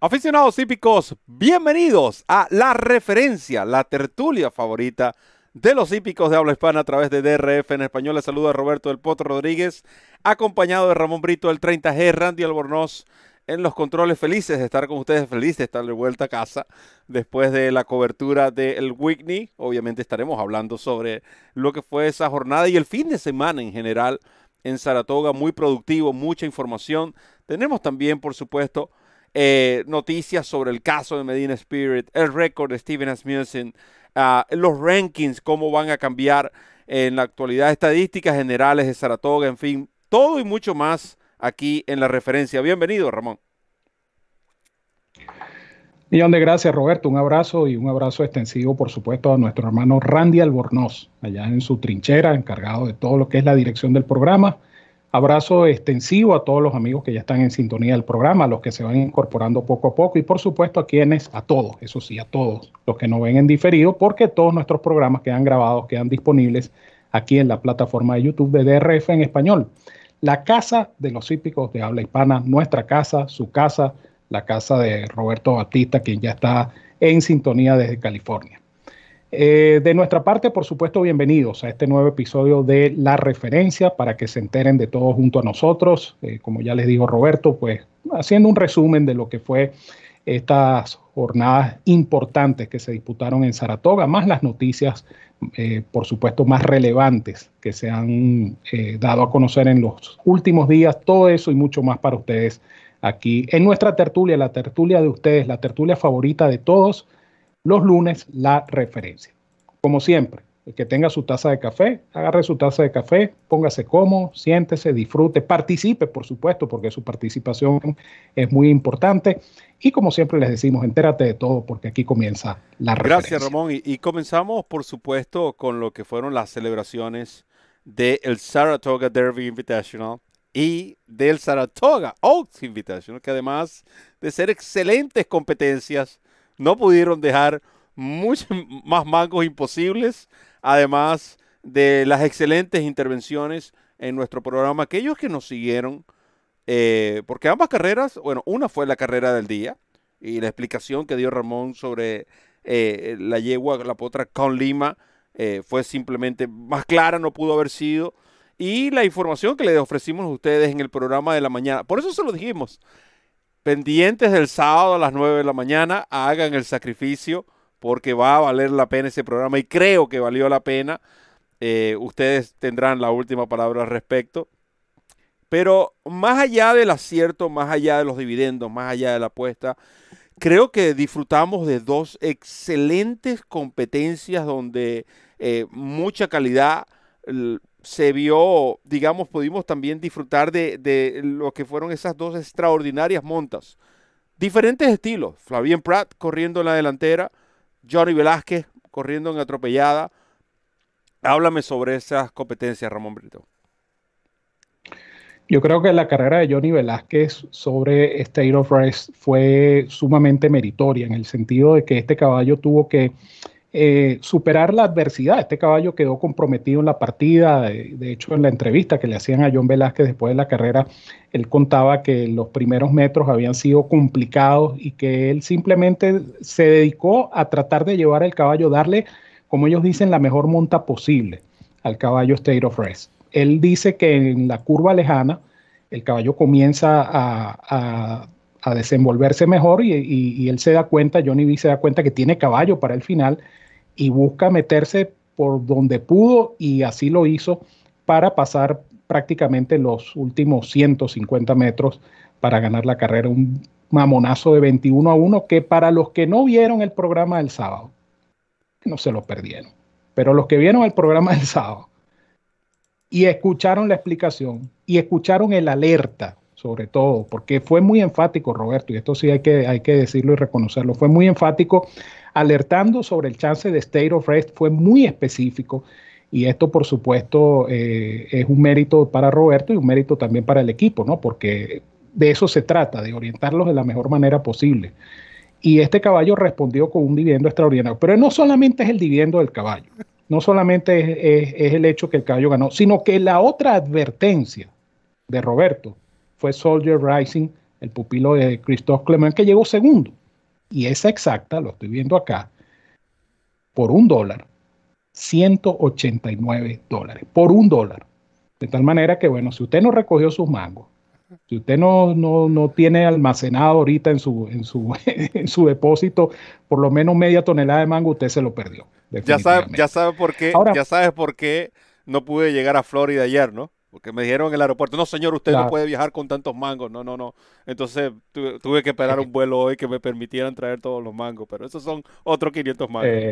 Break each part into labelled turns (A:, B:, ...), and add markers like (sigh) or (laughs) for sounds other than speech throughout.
A: Aficionados hípicos, bienvenidos a La Referencia, la tertulia favorita de los hípicos de habla hispana a través de DRF en español. Les saluda Roberto del Potro Rodríguez, acompañado de Ramón Brito del 30G, Randy Albornoz en los controles. Felices de estar con ustedes, felices de estar de vuelta a casa después de la cobertura del Whitney. Obviamente estaremos hablando sobre lo que fue esa jornada y el fin de semana en general en Saratoga, muy productivo, mucha información. Tenemos también, por supuesto, eh, noticias sobre el caso de Medina Spirit, el récord de Steven Asmussen, uh, los rankings, cómo van a cambiar en la actualidad, estadísticas generales de Saratoga, en fin, todo y mucho más aquí en la referencia. Bienvenido, Ramón.
B: Millón de gracias, Roberto. Un abrazo y un abrazo extensivo, por supuesto, a nuestro hermano Randy Albornoz, allá en su trinchera, encargado de todo lo que es la dirección del programa Abrazo extensivo a todos los amigos que ya están en sintonía del programa, a los que se van incorporando poco a poco y por supuesto a quienes, a todos, eso sí, a todos los que nos ven en diferido, porque todos nuestros programas quedan grabados, quedan disponibles aquí en la plataforma de YouTube de DRF en español. La casa de los hípicos de habla hispana, nuestra casa, su casa, la casa de Roberto Batista, quien ya está en sintonía desde California. Eh, de nuestra parte, por supuesto, bienvenidos a este nuevo episodio de La Referencia para que se enteren de todo junto a nosotros. Eh, como ya les dijo Roberto, pues haciendo un resumen de lo que fue estas jornadas importantes que se disputaron en Saratoga, más las noticias, eh, por supuesto, más relevantes que se han dado a conocer en los últimos días. Todo eso y mucho más para ustedes aquí en nuestra tertulia, la tertulia de ustedes, la tertulia favorita de todos los lunes la referencia. Como siempre, el que tenga su taza de café, agarre su taza de café, póngase cómodo, siéntese, disfrute, participe, por supuesto, porque su participación es muy importante. Y como siempre les decimos, entérate de todo, porque aquí comienza la referencia.
A: Gracias, Ramón. Y, comenzamos, por supuesto, con lo que fueron las celebraciones del Saratoga Derby Invitational y del Saratoga Oaks Invitational, que además de ser excelentes competencias, no pudieron dejar muchos (laughs) más mangos imposibles, además de las excelentes intervenciones en nuestro programa. Aquellos que nos siguieron, eh, porque ambas carreras, bueno, una fue la carrera del día y la explicación que dio Ramón sobre eh, la yegua, la potra con Lima, eh, fue simplemente más clara, no pudo haber sido. Y la información que le ofrecimos a ustedes en el programa de la mañana. Por eso se lo dijimos pendientes del sábado a las 9 de la mañana, hagan el sacrificio porque va a valer la pena ese programa y creo que valió la pena. Eh, ustedes tendrán la última palabra al respecto. Pero más allá del acierto, más allá de los dividendos, más allá de la apuesta, creo que disfrutamos de dos excelentes competencias donde eh, mucha calidad se vio, digamos, pudimos también disfrutar de, lo que fueron esas dos extraordinarias montas. Diferentes estilos. Flavien Pratt corriendo en la delantera, Johnny Velázquez corriendo en atropellada. Háblame sobre esas competencias, Ramón Brito.
B: Yo creo que la carrera de Johnny Velázquez sobre State of Rest fue sumamente meritoria en el sentido de que este caballo tuvo que eh, superar la adversidad. Este caballo quedó comprometido en la partida. De, hecho, en la entrevista que le hacían a John Velázquez después de la carrera, él contaba que los primeros metros habían sido complicados y que él simplemente se dedicó a tratar de llevar el caballo, darle, como ellos dicen, la mejor monta posible al caballo State of Rest. Él dice que en la curva lejana el caballo comienza a, desenvolverse mejor y, y, él se da cuenta, Johnny B se da cuenta que tiene caballo para el final y busca meterse por donde pudo y así lo hizo para pasar prácticamente los últimos 150 metros para ganar la carrera. Un mamonazo de 21 a 1 que para los que no vieron el programa del sábado, no se lo perdieron, pero los que vieron el programa del sábado y escucharon la explicación y escucharon el alerta sobre todo, porque fue muy enfático, Roberto, y esto sí hay que, hay que decirlo y reconocerlo, fue muy enfático alertando sobre el chance de state of rest, fue muy específico. Y esto, por supuesto, eh, es un mérito para Roberto y un mérito también para el equipo, ¿no? Porque de eso se trata, de orientarlos de la mejor manera posible. Y este caballo respondió con un dividendo extraordinario. Pero no solamente es el dividendo del caballo, no solamente es, el hecho que el caballo ganó, sino que la otra advertencia de Roberto fue Soldier Rising, el pupilo de Christophe Clement, que llegó segundo. Y esa exacta, lo estoy viendo acá, por un dólar, 189 dólares, por un dólar. De tal manera que, bueno, si usted no recogió sus mangos, si usted no, no, tiene almacenado ahorita en su, en, su, (laughs) en su depósito por lo menos media tonelada de mango, usted se lo perdió.
A: Ya sabe, ya sabe por qué, ya sabes por qué no pude llegar a Florida ayer, ¿no? Porque me dijeron en el aeropuerto, no señor, usted no puede viajar con tantos mangos. No, no, no. Entonces tuve, que esperar un (laughs) vuelo hoy que me permitieran traer todos los mangos, pero esos son otros 500 mangos. Eh,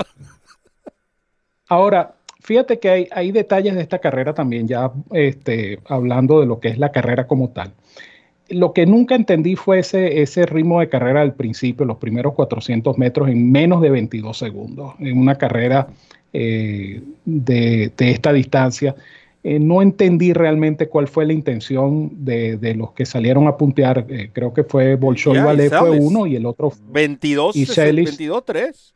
B: ahora, fíjate que hay, hay, detalles de esta carrera también, ya este, hablando de lo que es la carrera como tal. Lo que nunca entendí fue ese, ese ritmo de carrera al principio, los primeros 400 metros en menos de 22 segundos, en una carrera eh, de, de, esta distancia. Eh, no entendí realmente cuál fue la intención de, de los que salieron a puntear. Eh, creo que fue Bolshoi yeah, fue uno y el otro
A: 22, y 22 3.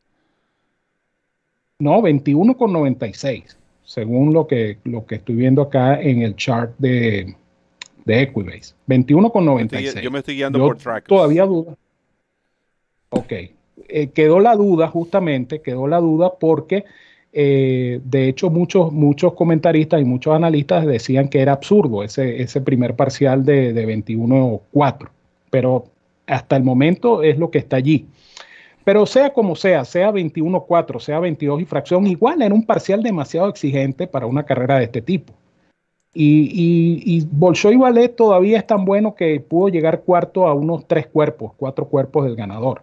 B: No, 21 con 96, según lo que, lo que estoy viendo acá en el chart de, de Equibase. 21 con 96.
A: Yo me estoy guiando por track.
B: Todavía duda. Ok. Eh, quedó la duda, justamente, quedó la duda porque eh, de hecho muchos, muchos comentaristas y muchos analistas decían que era absurdo ese, ese primer parcial de, de 21-4. Pero hasta el momento es lo que está allí. Pero sea como sea, sea 21-4, sea 22 y fracción, igual era un parcial demasiado exigente para una carrera de este tipo. Y, y, y Bolshoi Ballet todavía es tan bueno que pudo llegar cuarto a unos tres cuerpos, cuatro cuerpos del ganador.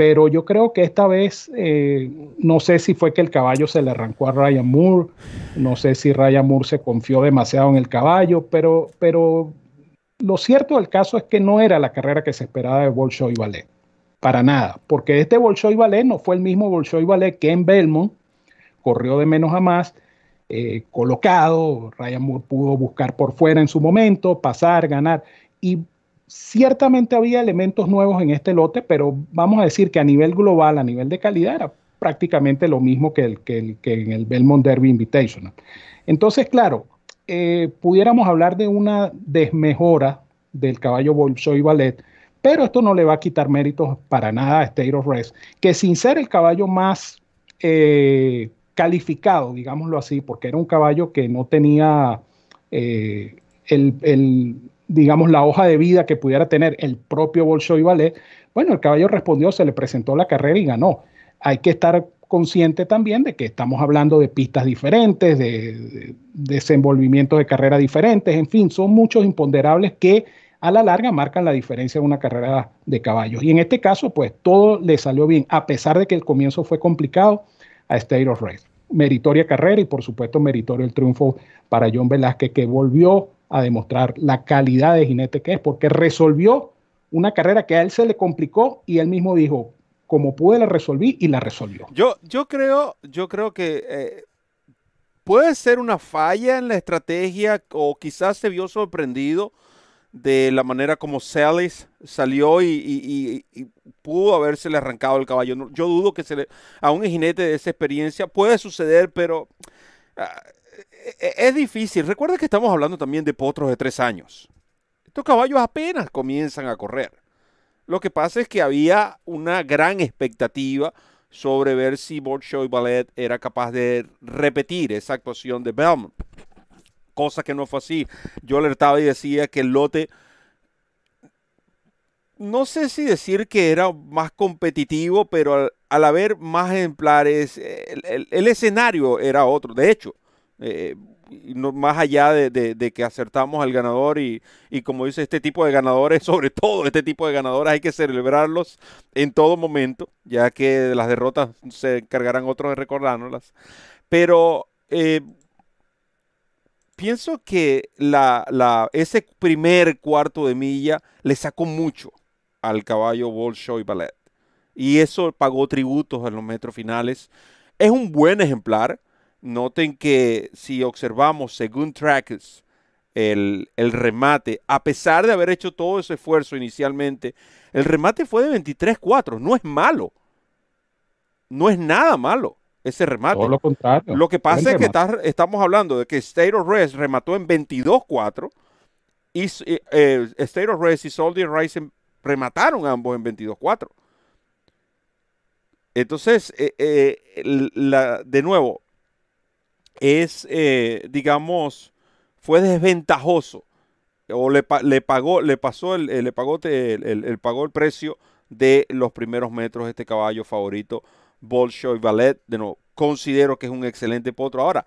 B: Pero yo creo que esta vez, eh, no sé si fue que el caballo se le arrancó a Ryan Moore, no sé si Ryan Moore se confió demasiado en el caballo, pero, pero lo cierto del caso es que no era la carrera que se esperaba de Bolshoi Ballet para nada, porque este Bolshoi Ballet no fue el mismo Bolshoi Ballet que en Belmont, corrió de menos a más, eh, colocado, Ryan Moore pudo buscar por fuera en su momento, pasar, ganar, y ciertamente había elementos nuevos en este lote, pero vamos a decir que a nivel global, a nivel de calidad, era prácticamente lo mismo que, el, que, en el Belmont Derby Invitational. Entonces, claro, eh, pudiéramos hablar de una desmejora del caballo Bolshoi Ballet, pero esto no le va a quitar méritos para nada a State of Rest, que sin ser el caballo más eh, calificado, digámoslo así, porque era un caballo que no tenía eh, el, digamos, la hoja de vida que pudiera tener el propio Bolshoi Ballet, bueno, el caballo respondió, se le presentó la carrera y ganó. Hay que estar consciente también de que estamos hablando de pistas diferentes, de, de desenvolvimientos de carrera diferentes, en fin, son muchos imponderables que a la larga marcan la diferencia de una carrera de caballos. Y en este caso, pues todo le salió bien, a pesar de que el comienzo fue complicado a State of Race. Meritoria carrera y por supuesto meritorio el triunfo para John Velázquez, que volvió a demostrar la calidad de jinete que es, porque resolvió una carrera que a él se le complicó y él mismo dijo, como pude la resolví y la resolvió.
A: Yo, yo creo, yo creo que eh, puede ser una falla en la estrategia o quizás se vio sorprendido de la manera como Celis salió y, pudo haberse le arrancado el caballo. Yo dudo que se le, a un jinete de esa experiencia puede suceder, pero e, es difícil. Recuerda que estamos hablando también de potros de tres años. Estos caballos apenas comienzan a correr. Lo que pasa es que había una gran expectativa sobre ver si Bolshoi Ballet era capaz de repetir esa actuación de Belmont cosa que no fue así. Yo alertaba y decía que el lote, no sé si decir que era más competitivo, pero al, haber más ejemplares, el, escenario era otro. De hecho, eh, no, más allá de, que acertamos al ganador y, como dice este tipo de ganadores, (laughs) sobre todo este tipo de ganadores hay que celebrarlos en todo momento, ya que las derrotas se encargarán otros de recordárnoslas. Pero eh, pienso que la, ese primer cuarto de milla le sacó mucho al caballo Bolshoi Ballet. y eso pagó tributos en los metros finales. Es un buen ejemplar. Noten que si observamos según Trackers el, el, remate, a pesar de haber hecho todo ese esfuerzo inicialmente, el remate fue de 23-4. No es malo. No es nada malo ese remate.
B: Todo lo contrario.
A: Lo que pasa es que estamos hablando de que State of Rest remató en 22-4 y eh, State of Rest y Soldier Rising remataron ambos en 22-4. Entonces, eh, eh, la, de nuevo, es, digamos, fue desventajoso o le, pagó, le pasó el, le pagó el, pagó el precio de los primeros metros este caballo favorito, Bolshoi Ballet. De nuevo, considero que es un excelente potro. Ahora,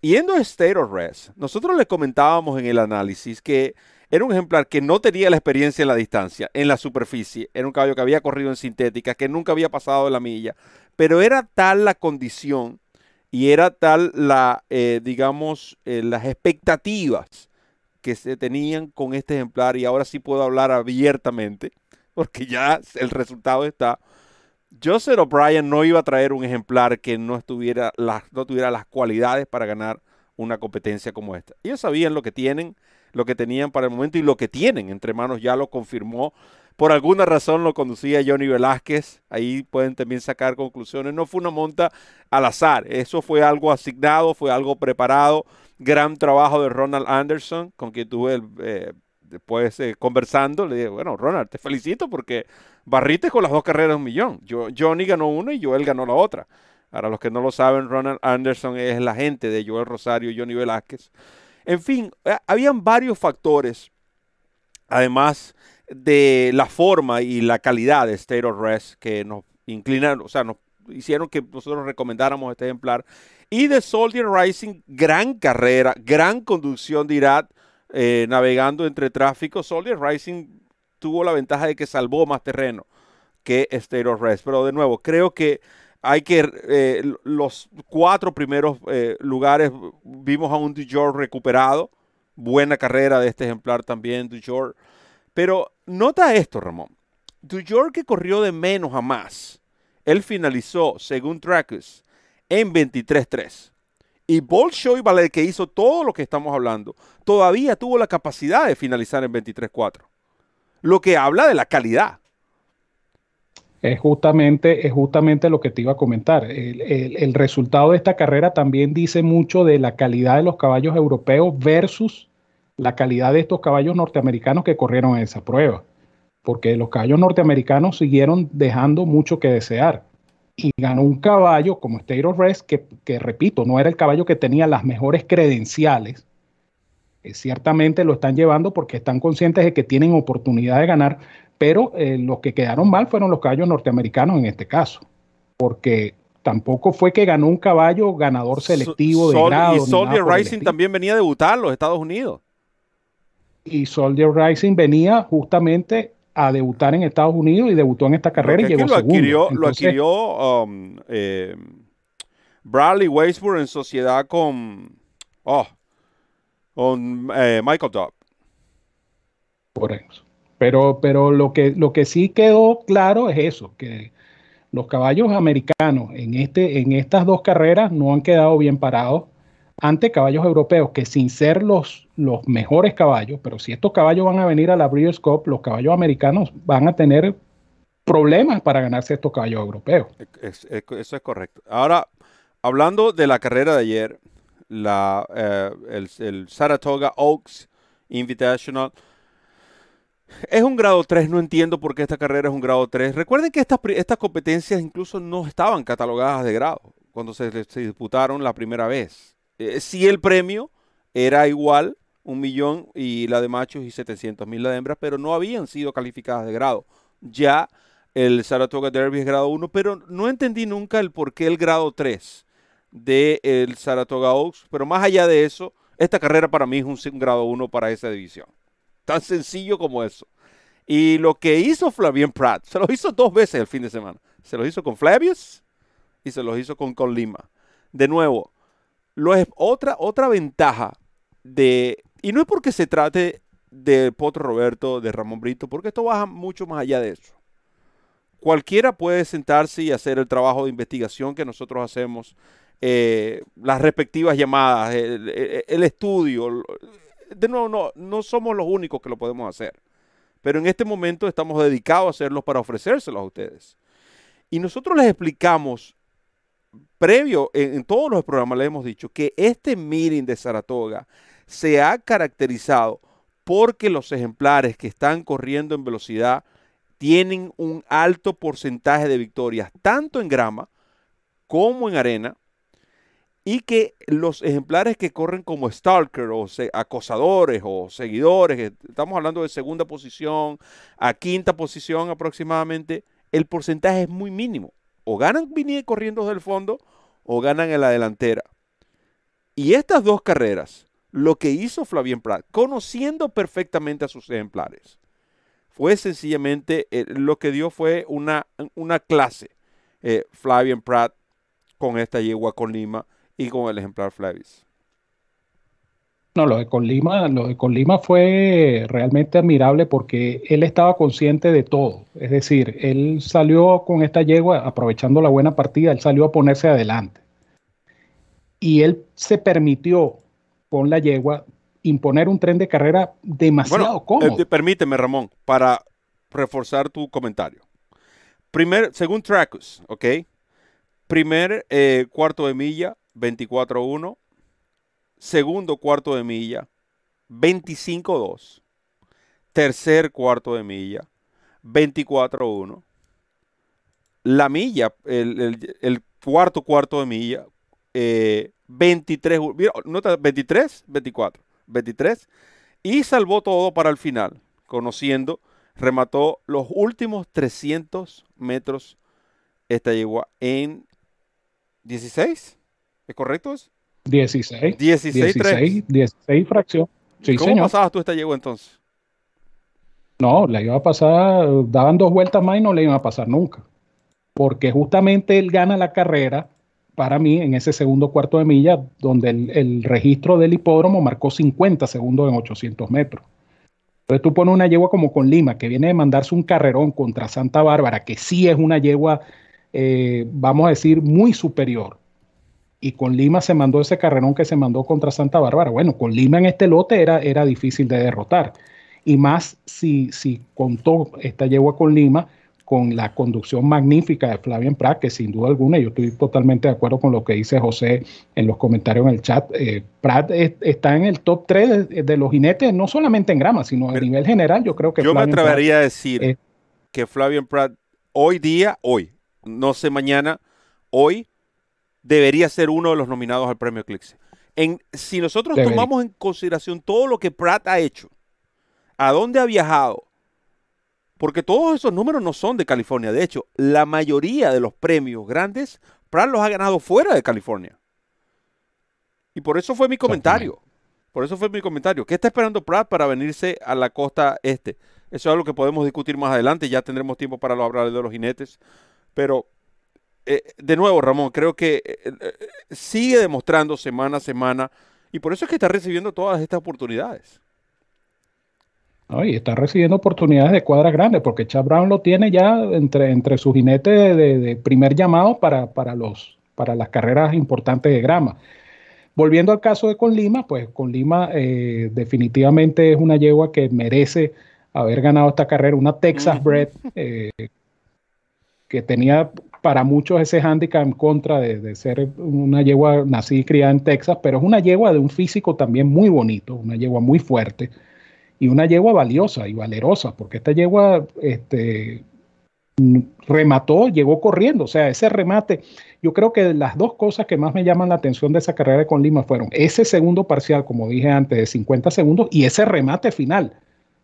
A: yendo a State of Rest, nosotros le comentábamos en el análisis que era un ejemplar que no tenía la experiencia en la distancia, en la superficie. Era un caballo que había corrido en sintética, que nunca había pasado de la milla. Pero era tal la condición y era tal la, eh, digamos, eh, las expectativas que se tenían con este ejemplar. Y ahora sí puedo hablar abiertamente, (laughs) porque ya el resultado está. Joseph O'Brien no iba a traer un ejemplar que no, estuviera las, no tuviera las cualidades para ganar una competencia como esta. Ellos sabían lo que tienen lo que tenían para el momento y lo que tienen entre manos ya lo confirmó. Por alguna razón lo conducía Johnny Velázquez. Ahí pueden también sacar conclusiones. No fue una monta al azar. Eso fue algo asignado, fue algo preparado. Gran trabajo de Ronald Anderson, con quien tuve eh, después eh, conversando. Le dije, bueno, Ronald, te felicito porque barriste con las dos carreras un millón. Yo, Johnny ganó una y Joel ganó la otra. Para los que no lo saben, Ronald Anderson es el agente de Joel Rosario y Johnny Velázquez. En fin, eh, habían varios factores, además de la forma y la calidad de State of Rest que nos inclinaron, o sea, nos hicieron que nosotros recomendáramos este ejemplar. Y de Soldier Rising, gran carrera, gran conducción de Irat, eh, navegando entre tráfico. Soldier Rising tuvo la ventaja de que salvó más terreno que State of Rest. Pero de nuevo, creo que hay que, eh, los cuatro primeros eh, lugares, vimos a un Dujor recuperado. Buena carrera de este ejemplar también, Dujor. Pero nota esto, Ramón. Dujor que corrió de menos a más. Él finalizó, según Trackus, en 23-3. Y Bolshoi Ballet, que hizo todo lo que estamos hablando, todavía tuvo la capacidad de finalizar en 23-4. Lo que habla de la calidad
B: es justamente, es justamente lo que te iba a comentar. El, resultado de esta carrera también dice mucho de la calidad de los caballos europeos versus la calidad de estos caballos norteamericanos que corrieron en esa prueba. Porque los caballos norteamericanos siguieron dejando mucho que desear. Y ganó un caballo como State of Rest, que, que repito, no era el caballo que tenía las mejores credenciales. Eh, ciertamente lo están llevando porque están conscientes de que tienen oportunidad de ganar, pero eh, los que quedaron mal fueron los caballos norteamericanos en este caso, porque tampoco fue que ganó un caballo ganador selectivo de grado.
A: Y Soldier Rising también venía a debutar en los Estados Unidos.
B: Y Soldier Rising venía justamente a debutar en Estados Unidos y debutó en esta carrera y llegó
A: lo adquirió, lo adquirió um, eh, Bradley Weisburg en sociedad con, oh, con eh, Michael Dobb.
B: Por eso. Pero, pero lo, que, lo que sí quedó claro es eso, que los caballos americanos en, este, en estas dos carreras no han quedado bien parados ante caballos europeos que sin ser los, los mejores caballos, pero si estos caballos van a venir a la Breeders' Cup, los caballos americanos van a tener problemas para ganarse estos caballos europeos.
A: eso es correcto. Ahora, hablando de la carrera de ayer, la, eh, el, Saratoga Oaks Invitational, es un grado 3, no entiendo por qué esta carrera es un grado 3. Recuerden que estas, estas competencias incluso no estaban catalogadas de grado cuando se, disputaron la primera vez. Eh, si el premio era igual, un millón y la de machos y 700 mil la de hembras, pero no habían sido calificadas de grado. Ya el Saratoga Derby es grado 1, pero no entendí nunca el por qué el grado 3 del el Saratoga Oaks. Pero más allá de eso, esta carrera para mí es un grado 1 para esa división. Tan sencillo como eso. Y lo que hizo Flavien Pratt, se lo hizo dos veces el fin de semana. Se lo hizo con Flavius y se lo hizo con Colima. De nuevo, lo es otra, otra ventaja de... Y no es porque se trate de Potro Roberto, de Ramón Brito, porque esto baja mucho más allá de eso. cualquiera puede sentarse y hacer el trabajo de investigación que nosotros hacemos, eh, las respectivas llamadas, el, estudio. De nuevo, no, no somos los únicos que lo podemos hacer. Pero en este momento estamos dedicados a hacerlo para ofrecérselos a ustedes. Y nosotros les explicamos, previo, en, todos los programas le hemos dicho, que este meeting de Saratoga se ha caracterizado porque los ejemplares que están corriendo en velocidad tienen un alto porcentaje de victorias, tanto en grama como en arena, y que los ejemplares que corren como stalker o acosadores o seguidores, estamos hablando de segunda posición a quinta posición aproximadamente, el porcentaje es muy mínimo. O ganan corriendo desde el fondo o ganan en la delantera. Y estas dos carreras, lo que hizo Flavien Prat, conociendo perfectamente a sus ejemplares, fue sencillamente eh, lo que dio fue una, una clase. Eh, Flavien Pratt con esta yegua con Lima y con el ejemplar Flavis.
B: No, lo de Colima, lo de Colima fue realmente admirable porque él estaba consciente de todo. Es decir, él salió con esta yegua, aprovechando la buena partida, él salió a ponerse adelante. Y él se permitió con la yegua imponer un tren de carrera demasiado cómodo.
A: Eh, permíteme, Ramón, para reforzar tu comentario. Primer, según Tracus, ¿ok? Primer eh, cuarto de milla, 24-1. Segundo cuarto de milla, 25-2. Tercer cuarto de milla, 24-1. La milla, el, cuarto cuarto de milla, 23, eh, nota 23, 24, 23. Y salvó todo para el final, conociendo, remató los últimos 300 metros esta yegua en 16. ¿Es correcto?
B: 16.
A: 16, 16,
B: 16 fracción.
A: ¿Cómo pasabas tú esta yegua entonces?
B: No, la iba a pasar, daban dos vueltas más y no le iba a pasar nunca. Porque justamente él gana la carrera para mí en ese segundo cuarto de milla, donde el, registro del hipódromo marcó 50 segundos en 800 metros. Entonces tú pones una yegua como con Lima, que viene de mandarse un carrerón contra Santa Bárbara, que sí es una yegua, eh, vamos a decir, muy superior y con Lima se mandó ese carrerón que se mandó contra Santa Bárbara. Bueno, con Lima en este lote era, era difícil de derrotar. Y más si, si contó esta yegua con Lima con la conducción magnífica de Flavian Prat, que sin duda alguna, yo estoy totalmente de acuerdo con lo que dice José en los comentarios en el chat. Eh, Prat está en el top 3 de, los jinetes, no solamente en grama, sino a nivel general. Yo creo que.
A: Yo me atrevería a decir que Flavian Prat hoy día, hoy, no sé mañana, hoy debería ser uno de los nominados al premio Eclipse. En, si nosotros tomamos en consideración todo lo que Pratt ha hecho, a dónde ha viajado, porque todos esos números no son de California. De hecho, la mayoría de los premios grandes, Pratt los ha ganado fuera de California. Y por eso fue mi comentario. Por eso fue mi comentario. ¿Qué está esperando Pratt para venirse a la costa este? Eso es algo que podemos discutir más adelante. Ya tendremos tiempo para hablar de los jinetes. Pero eh, de nuevo, Ramón, creo que eh, eh, sigue demostrando semana a semana y por eso es que está recibiendo todas estas oportunidades.
B: Y está recibiendo oportunidades de cuadras grandes, porque Chad Brown lo tiene ya entre, entre sus jinetes de, primer llamado para, para, los, para las carreras importantes de grama. Volviendo al caso de Con Lima, pues Con Lima definitivamente es una yegua que merece haber ganado esta carrera, una Texas Bred que tenía para muchos ese hándicap en contra de, ser una yegua nacida y criada en Texas, pero es una yegua de un físico también muy bonito, una yegua muy fuerte y una yegua valiosa y valerosa, porque esta yegua este, remató, llegó corriendo, o sea, ese remate, yo creo que las dos cosas que más me llaman la atención de esa carrera con Lima fueron ese segundo parcial, como dije antes, de 50 segundos y ese remate final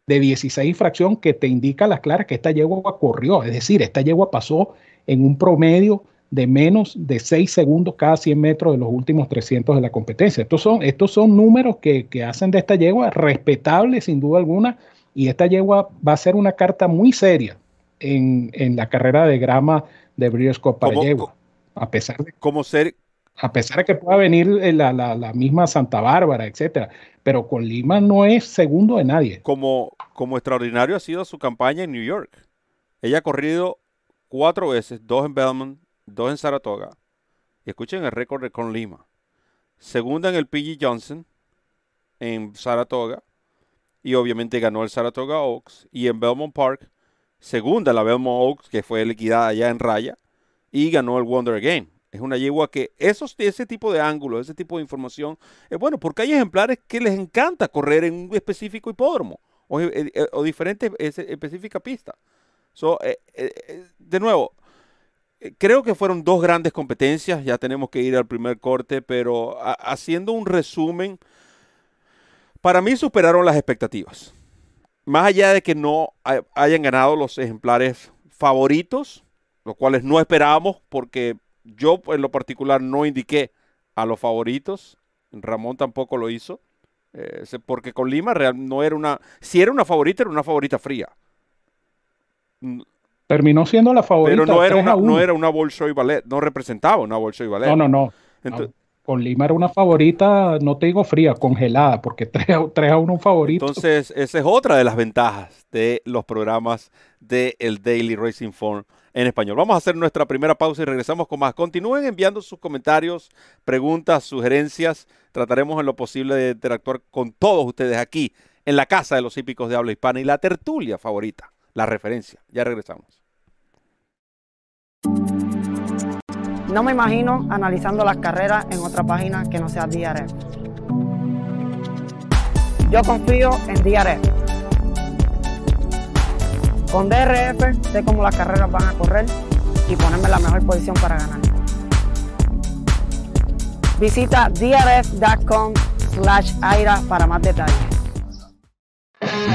B: de 16 fracción que te indica las claras que esta yegua corrió, es decir, esta yegua pasó en un promedio de menos de 6 segundos cada 100 metros de los últimos 300 de la competencia. Estos son, estos son números que, hacen de esta yegua respetable sin duda alguna y esta yegua va a ser una carta muy seria en, la carrera de grama de Breeders' para yegua. A pesar de,
A: como ser,
B: a pesar de que pueda venir la, la, misma Santa Bárbara, etcétera, pero con Lima no es segundo de nadie.
A: Como, como extraordinario ha sido su campaña en New York. Ella ha corrido cuatro veces, dos en Belmont, dos en Saratoga. Y escuchen el récord de Con Lima. Segunda en el PG Johnson, en Saratoga. Y obviamente ganó el Saratoga Oaks. Y en Belmont Park, segunda la Belmont Oaks, que fue liquidada allá en raya. Y ganó el Wonder Game. Es una yegua que esos, ese tipo de ángulos, ese tipo de información, es bueno, porque hay ejemplares que les encanta correr en un específico hipódromo o, eh, eh, o diferente específica pista. Eh, de nuevo, creo que fueron dos grandes competencias, ya tenemos que ir al primer corte, pero haciendo un resumen, para mí superaron las expectativas. Más allá de que no hayan ganado los ejemplares favoritos, los cuales no esperábamos porque yo en lo particular no indiqué a los favoritos. Ramón tampoco lo hizo. Eh, porque con Lima real, no era una. Si era una favorita, era una favorita fría.
B: Terminó siendo la favorita.
A: Pero no era, una, no era una Bolshoi Ballet. No representaba una Bolshoi Ballet.
B: No, no, no. con Lima era una favorita, no te digo fría, congelada, porque (laughs) 3 a, 1 un favorito.
A: Entonces, esa es otra de las ventajas de los programas del el Daily Racing Form en español. Vamos a hacer nuestra primera pausa y regresamos con más. Continúen enviando sus comentarios, preguntas, sugerencias. Trataremos en lo posible de interactuar con todos ustedes aquí en la casa de los hípicos de habla hispana y la tertulia favorita, la referencia. Ya regresamos.
C: No me imagino analizando las carreras en otra página que no sea DRF. Yo confío en DRF con DRF sé cómo las carreras van a correr y ponerme en la mejor posición para ganar. Visita drf.com slash aira para más detalles.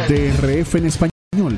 D: DRF en español,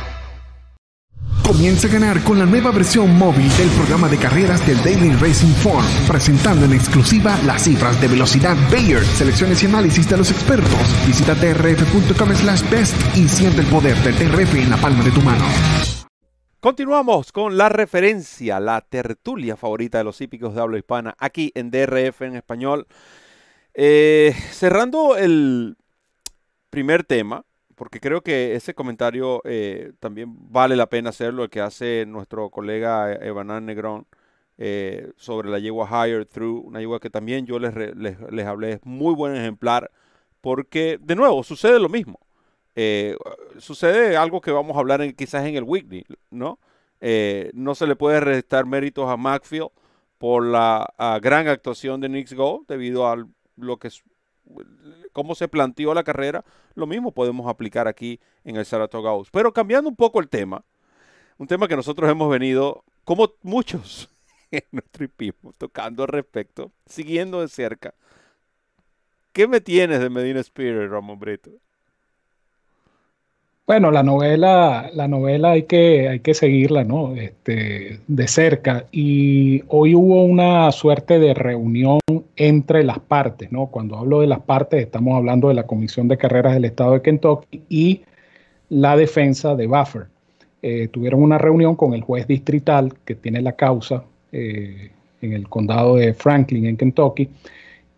D: Comienza a ganar con la nueva versión móvil del programa de carreras del Daily Racing Form, presentando en exclusiva las cifras de velocidad Bayer, selecciones y análisis de los expertos. Visita trf.com slash best y siente el poder del TRF en la palma de tu mano.
A: Continuamos con la referencia, la tertulia favorita de los hípicos de habla hispana, aquí en DRF en español. Eh, cerrando el primer tema, porque creo que ese comentario eh, también vale la pena hacerlo, el que hace nuestro colega Evanán Negrón eh, sobre la yegua Higher Through, una yegua que también yo les, les, hablé, es muy buen ejemplar, porque de nuevo sucede lo mismo. Eh, sucede algo que vamos a hablar en, quizás en el weekly, ¿no? no se le puede restar méritos a Macfield por la gran actuación de Knicks Go debido a lo que cómo se planteó la carrera, lo mismo podemos aplicar aquí en el Saratoga Oaks. Pero cambiando un poco el tema, un tema que nosotros hemos venido, como muchos (laughs) en nuestro hipismo, tocando al respecto, siguiendo de cerca. ¿Qué me tienes de Medina Spirit, Ramón Brito?
B: Bueno, la novela, la novela hay que, hay que seguirla, ¿no? Este, de cerca. Y hoy hubo una suerte de reunión entre las partes, ¿no? Cuando hablo de las partes, estamos hablando de la Comisión de Carreras del Estado de Kentucky y la defensa de Buffer. Eh, tuvieron una reunión con el juez distrital que tiene la causa eh, en el condado de Franklin, en Kentucky.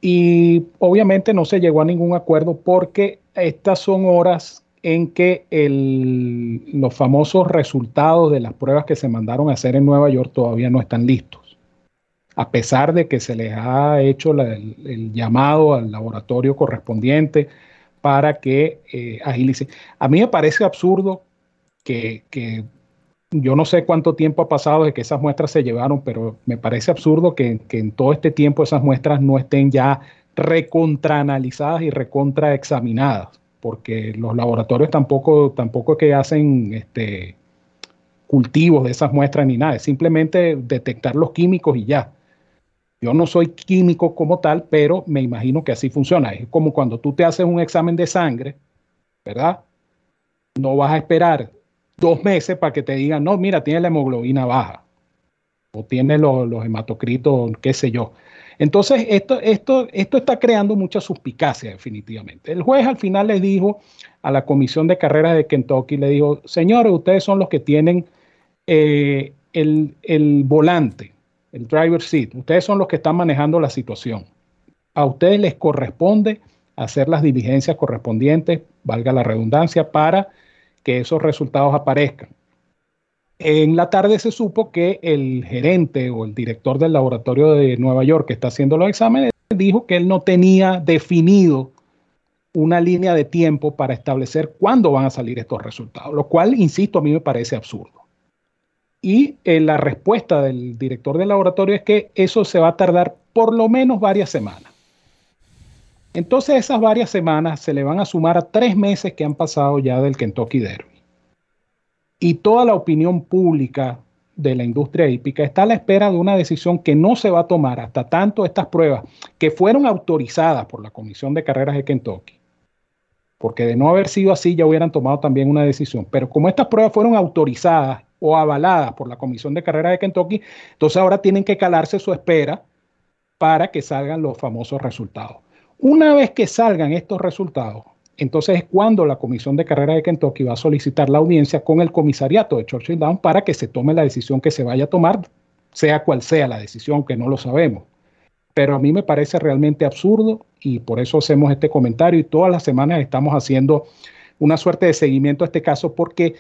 B: Y obviamente no se llegó a ningún acuerdo porque estas son horas en que los famosos resultados de las pruebas que se mandaron a hacer en Nueva York todavía no están listos, a pesar de que se les ha hecho el, llamado al laboratorio correspondiente para que eh. A mí me parece absurdo que, yo no sé cuánto tiempo ha pasado de que esas muestras se llevaron, pero me parece absurdo que, que en todo este tiempo esas muestras no estén ya recontraanalizadas y recontraexaminadas porque los laboratorios tampoco, tampoco que hacen este, cultivos de esas muestras ni nada, es simplemente detectar los químicos y ya. Yo no soy químico como tal, pero me imagino que así funciona. Es como cuando tú te haces un examen de sangre, ¿verdad? No vas a esperar dos meses para que te digan, no, mira, tiene la hemoglobina baja o tiene los, los hematocritos, qué sé yo. Entonces, esto, esto, esto está creando mucha suspicacia definitivamente. El juez al final le dijo a la Comisión de Carreras de Kentucky, le dijo, señores, ustedes son los que tienen eh, el, el volante, el driver seat, ustedes son los que están manejando la situación. A ustedes les corresponde hacer las diligencias correspondientes, valga la redundancia, para que esos resultados aparezcan. En la tarde se supo que el gerente o el director del laboratorio de Nueva York que está haciendo los exámenes dijo que él no tenía definido una línea de tiempo para establecer cuándo van a salir estos resultados, lo cual, insisto, a mí me parece absurdo. Y eh, la respuesta del director del laboratorio es que eso se va a tardar por lo menos varias semanas. Entonces esas varias semanas se le van a sumar a tres meses que han pasado ya del Kentucky Derby. Y toda la opinión pública de la industria hípica está a la espera de una decisión que no se va a tomar hasta tanto estas pruebas que fueron autorizadas por la Comisión de Carreras de Kentucky, porque de no haber sido así ya hubieran tomado también una decisión, pero como estas pruebas fueron autorizadas o avaladas por la Comisión de Carreras de Kentucky, entonces ahora tienen que calarse su espera para que salgan los famosos resultados. Una vez que salgan estos resultados, entonces es cuando la Comisión de Carrera de Kentucky va a solicitar la audiencia con el comisariato de Churchill Down para que se tome la decisión que se vaya a tomar, sea cual sea la decisión, que no lo sabemos. Pero a mí me parece realmente absurdo y por eso hacemos este comentario y todas las semanas estamos haciendo una suerte de seguimiento a este caso porque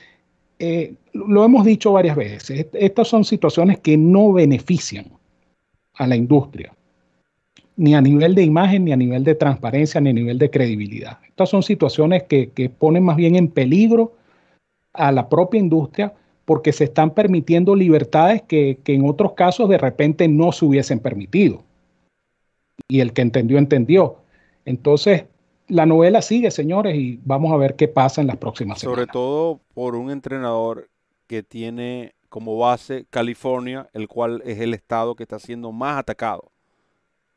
B: eh, lo hemos dicho varias veces, estas son situaciones que no benefician a la industria ni a nivel de imagen, ni a nivel de transparencia, ni a nivel de credibilidad. Estas son situaciones que, ponen más bien en peligro a la propia industria porque se están permitiendo libertades que, en otros casos de repente no se hubiesen permitido. Y el que entendió, entendió. Entonces, la novela sigue, señores, y vamos a ver qué pasa en las próximas
A: semanas. Sobre todo por un entrenador que tiene como base California, el cual es el estado que está siendo más atacado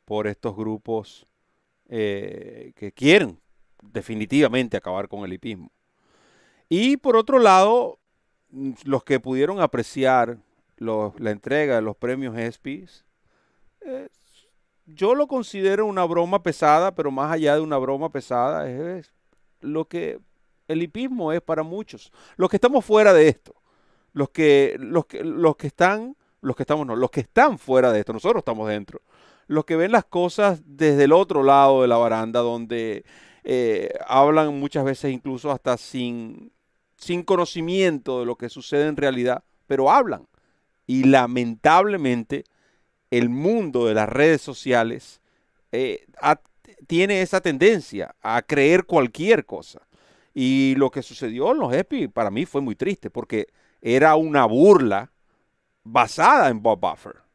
A: por estos grupos eh, que quieren definitivamente acabar con el hipismo. Y por otro lado, mm, los que pudieron apreciar la entrega de los premios ESPYs, eh, yo lo considero una broma pesada, pero más allá de una broma pesada, es lo que el hipismo es para muchos. Los que estamos fuera de esto, los que, los que, los que están, los que estamos, no, los que están fuera de esto, nosotros estamos dentro los que ven las cosas desde el otro lado de la baranda, donde eh, hablan muchas veces incluso hasta sin, sin conocimiento de lo que sucede en realidad, pero hablan. Y lamentablemente el mundo de las redes sociales eh, tiene esa tendencia a creer cualquier cosa. Y lo que sucedió en los EPI para mí fue muy triste porque era una burla basada en Bob Buffer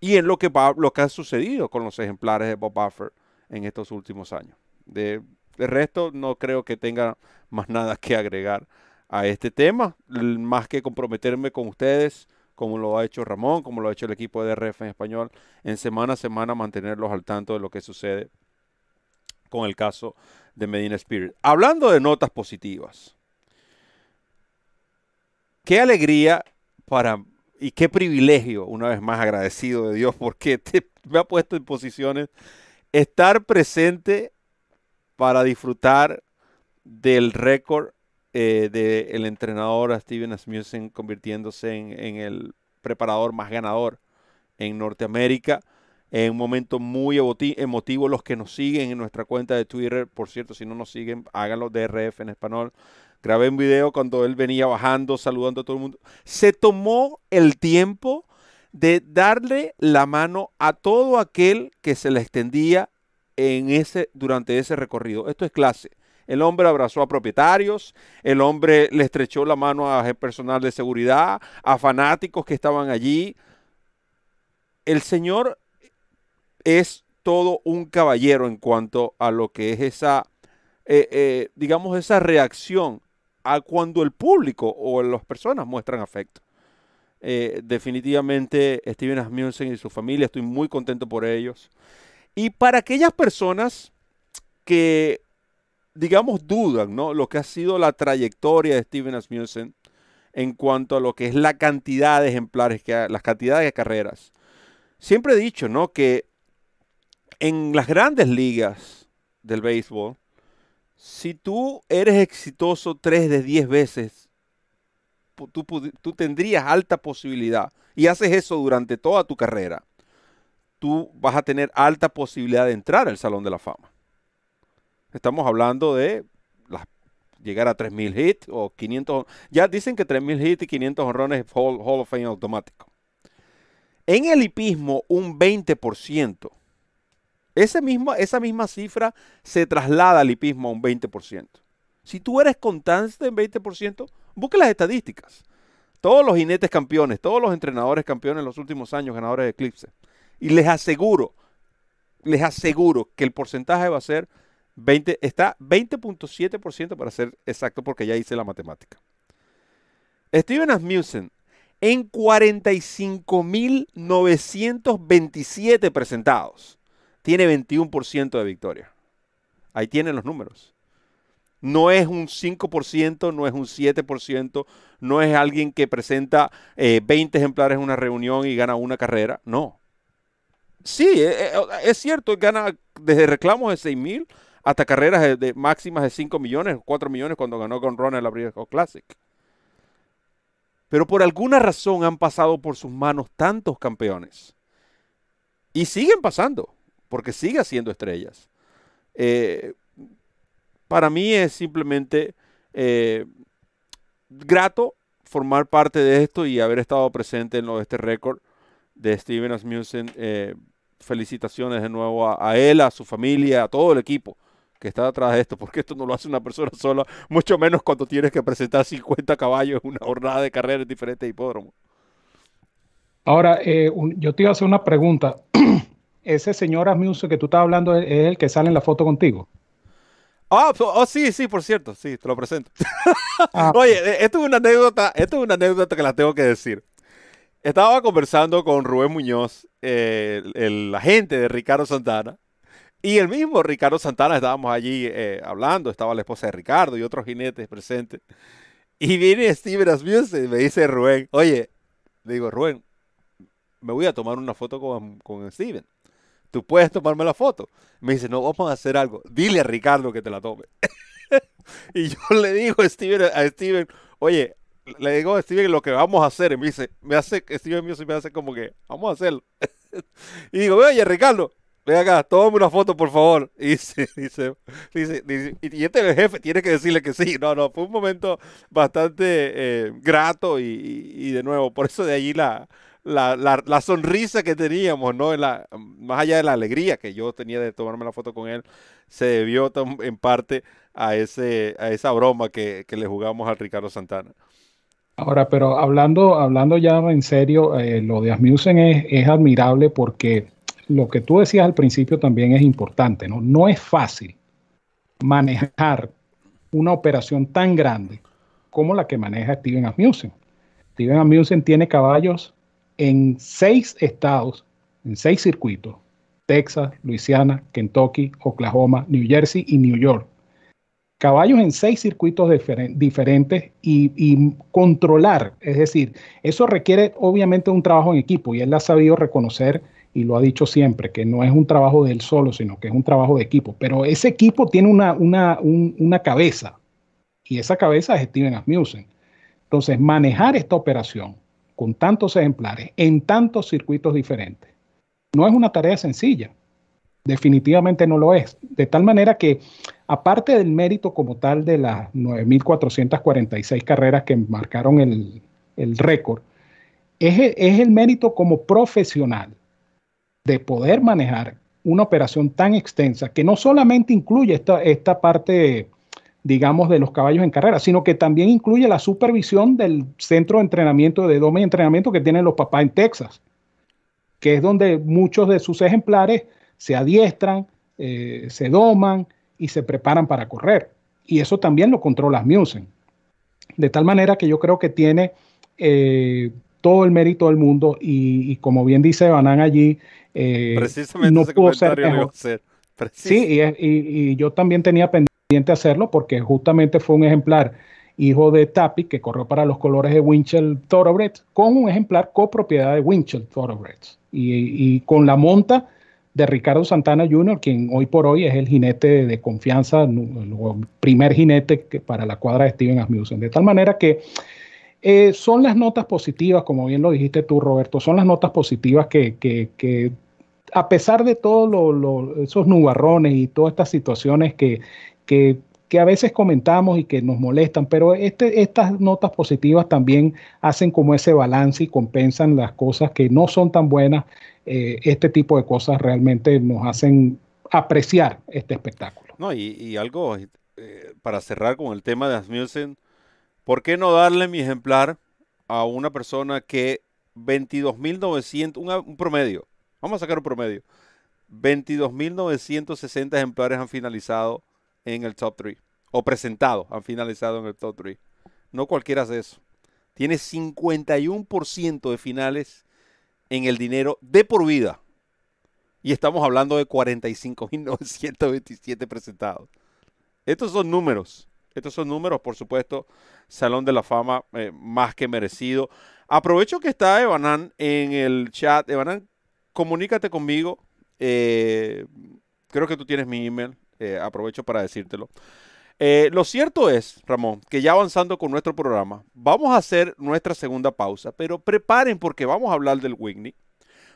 A: y en lo que, lo que ha sucedido con los ejemplares de Bob Buffer en estos últimos años. De, resto, no creo que tenga más nada que agregar a este tema, más que comprometerme con ustedes, como lo ha hecho Ramón, como lo ha hecho el equipo de DRF en español, en semana a semana mantenerlos al tanto de lo que sucede con el caso de Medina Spirit. Hablando de notas positivas, qué alegría para y qué privilegio, una vez más agradecido de Dios, porque me ha puesto en posiciones estar presente para disfrutar del récord eh, del entrenador Steven Asmussen convirtiéndose en, el preparador más ganador en Norteamérica. En un momento muy emotivo, los que nos siguen en nuestra cuenta de Twitter, por cierto, si no nos siguen, háganlo DRF en español grabé un video cuando él venía bajando, saludando a todo el mundo. Se tomó el tiempo de darle la mano a todo aquel que se le extendía en ese, durante ese recorrido. Esto es clase. El hombre abrazó a propietarios, el hombre le estrechó la mano a personal de seguridad, a fanáticos que estaban allí. El Señor es todo un caballero en cuanto a lo que es esa, eh, eh, digamos, esa reacción a cuando el público o las personas muestran afecto. Eh, definitivamente Steven Asmussen y su familia, estoy muy contento por ellos. Y para aquellas personas que, digamos, dudan, ¿no? Lo que ha sido la trayectoria de Steven Asmussen en cuanto a lo que es la cantidad de ejemplares, que las cantidades de carreras. Siempre he dicho, ¿no? Que en las grandes ligas del béisbol, si tú eres exitoso tres de diez veces, tú, tendrías alta posibilidad y haces eso durante toda tu carrera, tú vas a tener alta posibilidad de entrar al Salón de la Fama. Estamos hablando de llegar a 3.000 hits o 500. Ya dicen que 3.000 hits y 500 honrones es Hall, of Fame automático. En el hipismo, un 20%. Esa misma cifra se traslada al hipismo a un 20%. Si tú eres constante en 20%, busque las estadísticas. Todos los jinetes campeones, todos los entrenadores campeones en los últimos años, ganadores de Eclipse. Y les aseguro, les aseguro que el porcentaje va a ser 20, está 20.7% para ser exacto porque ya hice la matemática. Steven Asmussen en 45.927 presentados tiene 21% de victoria. Ahí tienen los números. No es un 5%, no es un 7%, no es alguien que presenta 20 eh, ejemplares en una reunión y gana una carrera. No. Sí, eh, eh, es, cierto, gana desde reclamos de 6 mil hasta carreras de, máximas de 5 millones, 4 millones cuando ganó con Ron en la British Classic. Pero por alguna razón han pasado por sus manos tantos campeones. Y siguen pasando, porque sigue siendo estrellas. Eh, para mí es simplemente eh, grato formar parte de esto y haber estado presente en lo de este récord de Steven Asmussen. Eh, felicitaciones de nuevo a, él, a su familia, a todo el equipo que está detrás de esto, porque esto no lo hace una persona sola, mucho menos cuando tienes que presentar 50 caballos en una jornada de carreras en diferentes hipódromos.
B: Ahora, eh, yo te iba a hacer una pregunta. (clears throat) ¿Ese señor Asmussen que tú estás hablando es el que sale en la foto contigo?
A: Ah, oh, sí, sí, por cierto, sí, te lo presento. Ah. (laughs) Oye, eh, esto es una anécdota, esto es una anécdota que la tengo que decir. Estaba conversando con Rubén Muñoz, eh, el agente de Ricardo Santana, y el mismo Ricardo Santana, estábamos allí eh, hablando, estaba la esposa de Ricardo y otros jinetes presentes. Y viene Steven Asmussen y me dice Rubén, oye, digo, Rubén, me voy a tomar una foto con, con Steven. ¿Tú puedes tomarme la foto? Me dice, no, vamos a hacer algo. Dile a Ricardo que te la tome. (laughs) y yo le digo a Steven, oye, le digo a Steven lo que vamos a hacer. Y me dice, me hace, Steven me hace como que, vamos a hacerlo. (laughs) y digo, oye, Ricardo, Ven acá, tómame una foto, por favor. Y dice, (laughs) dice, dice, y este jefe tiene que decirle que sí. No, no, fue un momento bastante eh, grato y, de nuevo, por eso de allí la, la, sonrisa que teníamos, ¿no? La, más allá de la alegría que yo tenía de tomarme la foto con él, se debió en parte a, ese, a esa broma que, le jugamos al Ricardo Santana.
B: Ahora, pero hablando, hablando ya en serio, eh, lo de Asmussen es, es admirable porque lo que tú decías al principio también es importante, ¿no? No es fácil manejar una operación tan grande como la que maneja Steven Asmussen. Steven Asmussen tiene caballos en seis estados, en seis circuitos, Texas, Luisiana, Kentucky, Oklahoma, New Jersey y New York. Caballos en seis circuitos diferentes y, controlar, es decir, eso requiere obviamente un trabajo en equipo y él ha sabido reconocer y lo ha dicho siempre, que no es un trabajo de él solo, sino que es un trabajo de equipo. Pero ese equipo tiene una, una, cabeza y esa cabeza es Steven Asmussen. Entonces, manejar esta operación con tantos ejemplares en tantos circuitos diferentes no es una tarea sencilla. Definitivamente no lo es. De tal manera que, aparte del mérito como tal de las 9.446 carreras que marcaron el, récord, es, es el mérito como profesional de poder manejar una operación tan extensa que no solamente incluye esta, esta parte, digamos, de los caballos en carrera, sino que también incluye la supervisión del centro de entrenamiento, de doma y entrenamiento que tienen los papás en Texas, que es donde muchos de sus ejemplares se adiestran, eh, se doman y se preparan para correr. Y eso también lo controla Musen. De tal manera que yo creo que tiene eh, todo el mérito del mundo y, como bien dice Banan allí,
A: eh, Precisamente no pudo ser mejor.
B: Sí, y, yo también tenía pendiente hacerlo porque justamente fue un ejemplar hijo de Tapi que corrió para los colores de Winchell Thoroughbreds con un ejemplar copropiedad de Winchell Thoroughbreds y, con la monta de Ricardo Santana Jr., quien hoy por hoy es el jinete de confianza, el primer jinete para la cuadra de Steven Asmussen. De tal manera que Eh, son las notas positivas, como bien lo dijiste tú, Roberto, son las notas positivas que, que, a pesar de todos esos nubarrones y todas estas situaciones que, que, a veces comentamos y que nos molestan, pero este, estas notas positivas también hacen como ese balance y compensan las cosas que no son tan buenas. Eh, este tipo de cosas realmente nos hacen apreciar este espectáculo.
A: No, y, algo eh, para cerrar con el tema de Asmussen ¿Por qué no darle mi ejemplar a una persona que 22.900, un, un promedio, vamos a sacar un promedio, 22.960 ejemplares han finalizado en el top 3, o presentado, han finalizado en el top 3. No cualquiera hace eso. Tiene 51% de finales en el dinero de por vida. Y estamos hablando de 45.927 presentados. Estos son números. Estos son números, por supuesto, Salón de la Fama eh, más que merecido. Aprovecho que está Evanan en el chat. Evanan, comunícate conmigo. Eh, creo que tú tienes mi email. Eh, aprovecho para decírtelo. lo cierto es, Ramón, que ya avanzando con nuestro programa, vamos a hacer nuestra segunda pausa, pero preparen porque vamos a hablar del Whitney.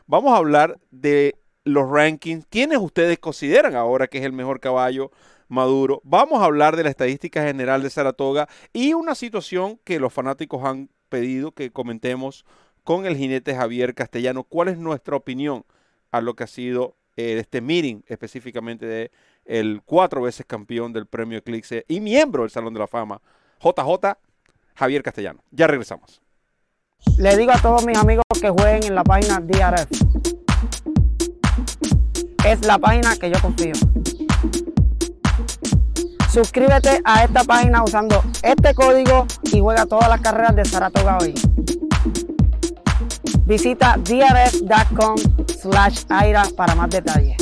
A: Vamos a hablar de los rankings. ¿Quiénes ustedes consideran ahora que es el mejor caballo Maduro. Vamos a hablar de la estadística general de Saratoga y una situación que los fanáticos han pedido que comentemos con el jinete Javier Castellano. ¿Cuál es nuestra opinión a lo que ha sido eh, este meeting específicamente de el cuatro veces campeón del premio Eclipse y miembro del Salón de la Fama, JJ Javier Castellano? Ya regresamos.
C: Le digo a todos mis amigos que jueguen en la página DRF. Es la página que yo confío. Suscríbete a esta página usando este código y juega todas las carreras de Saratoga hoy. Visita drf.com slash aira para más detalles.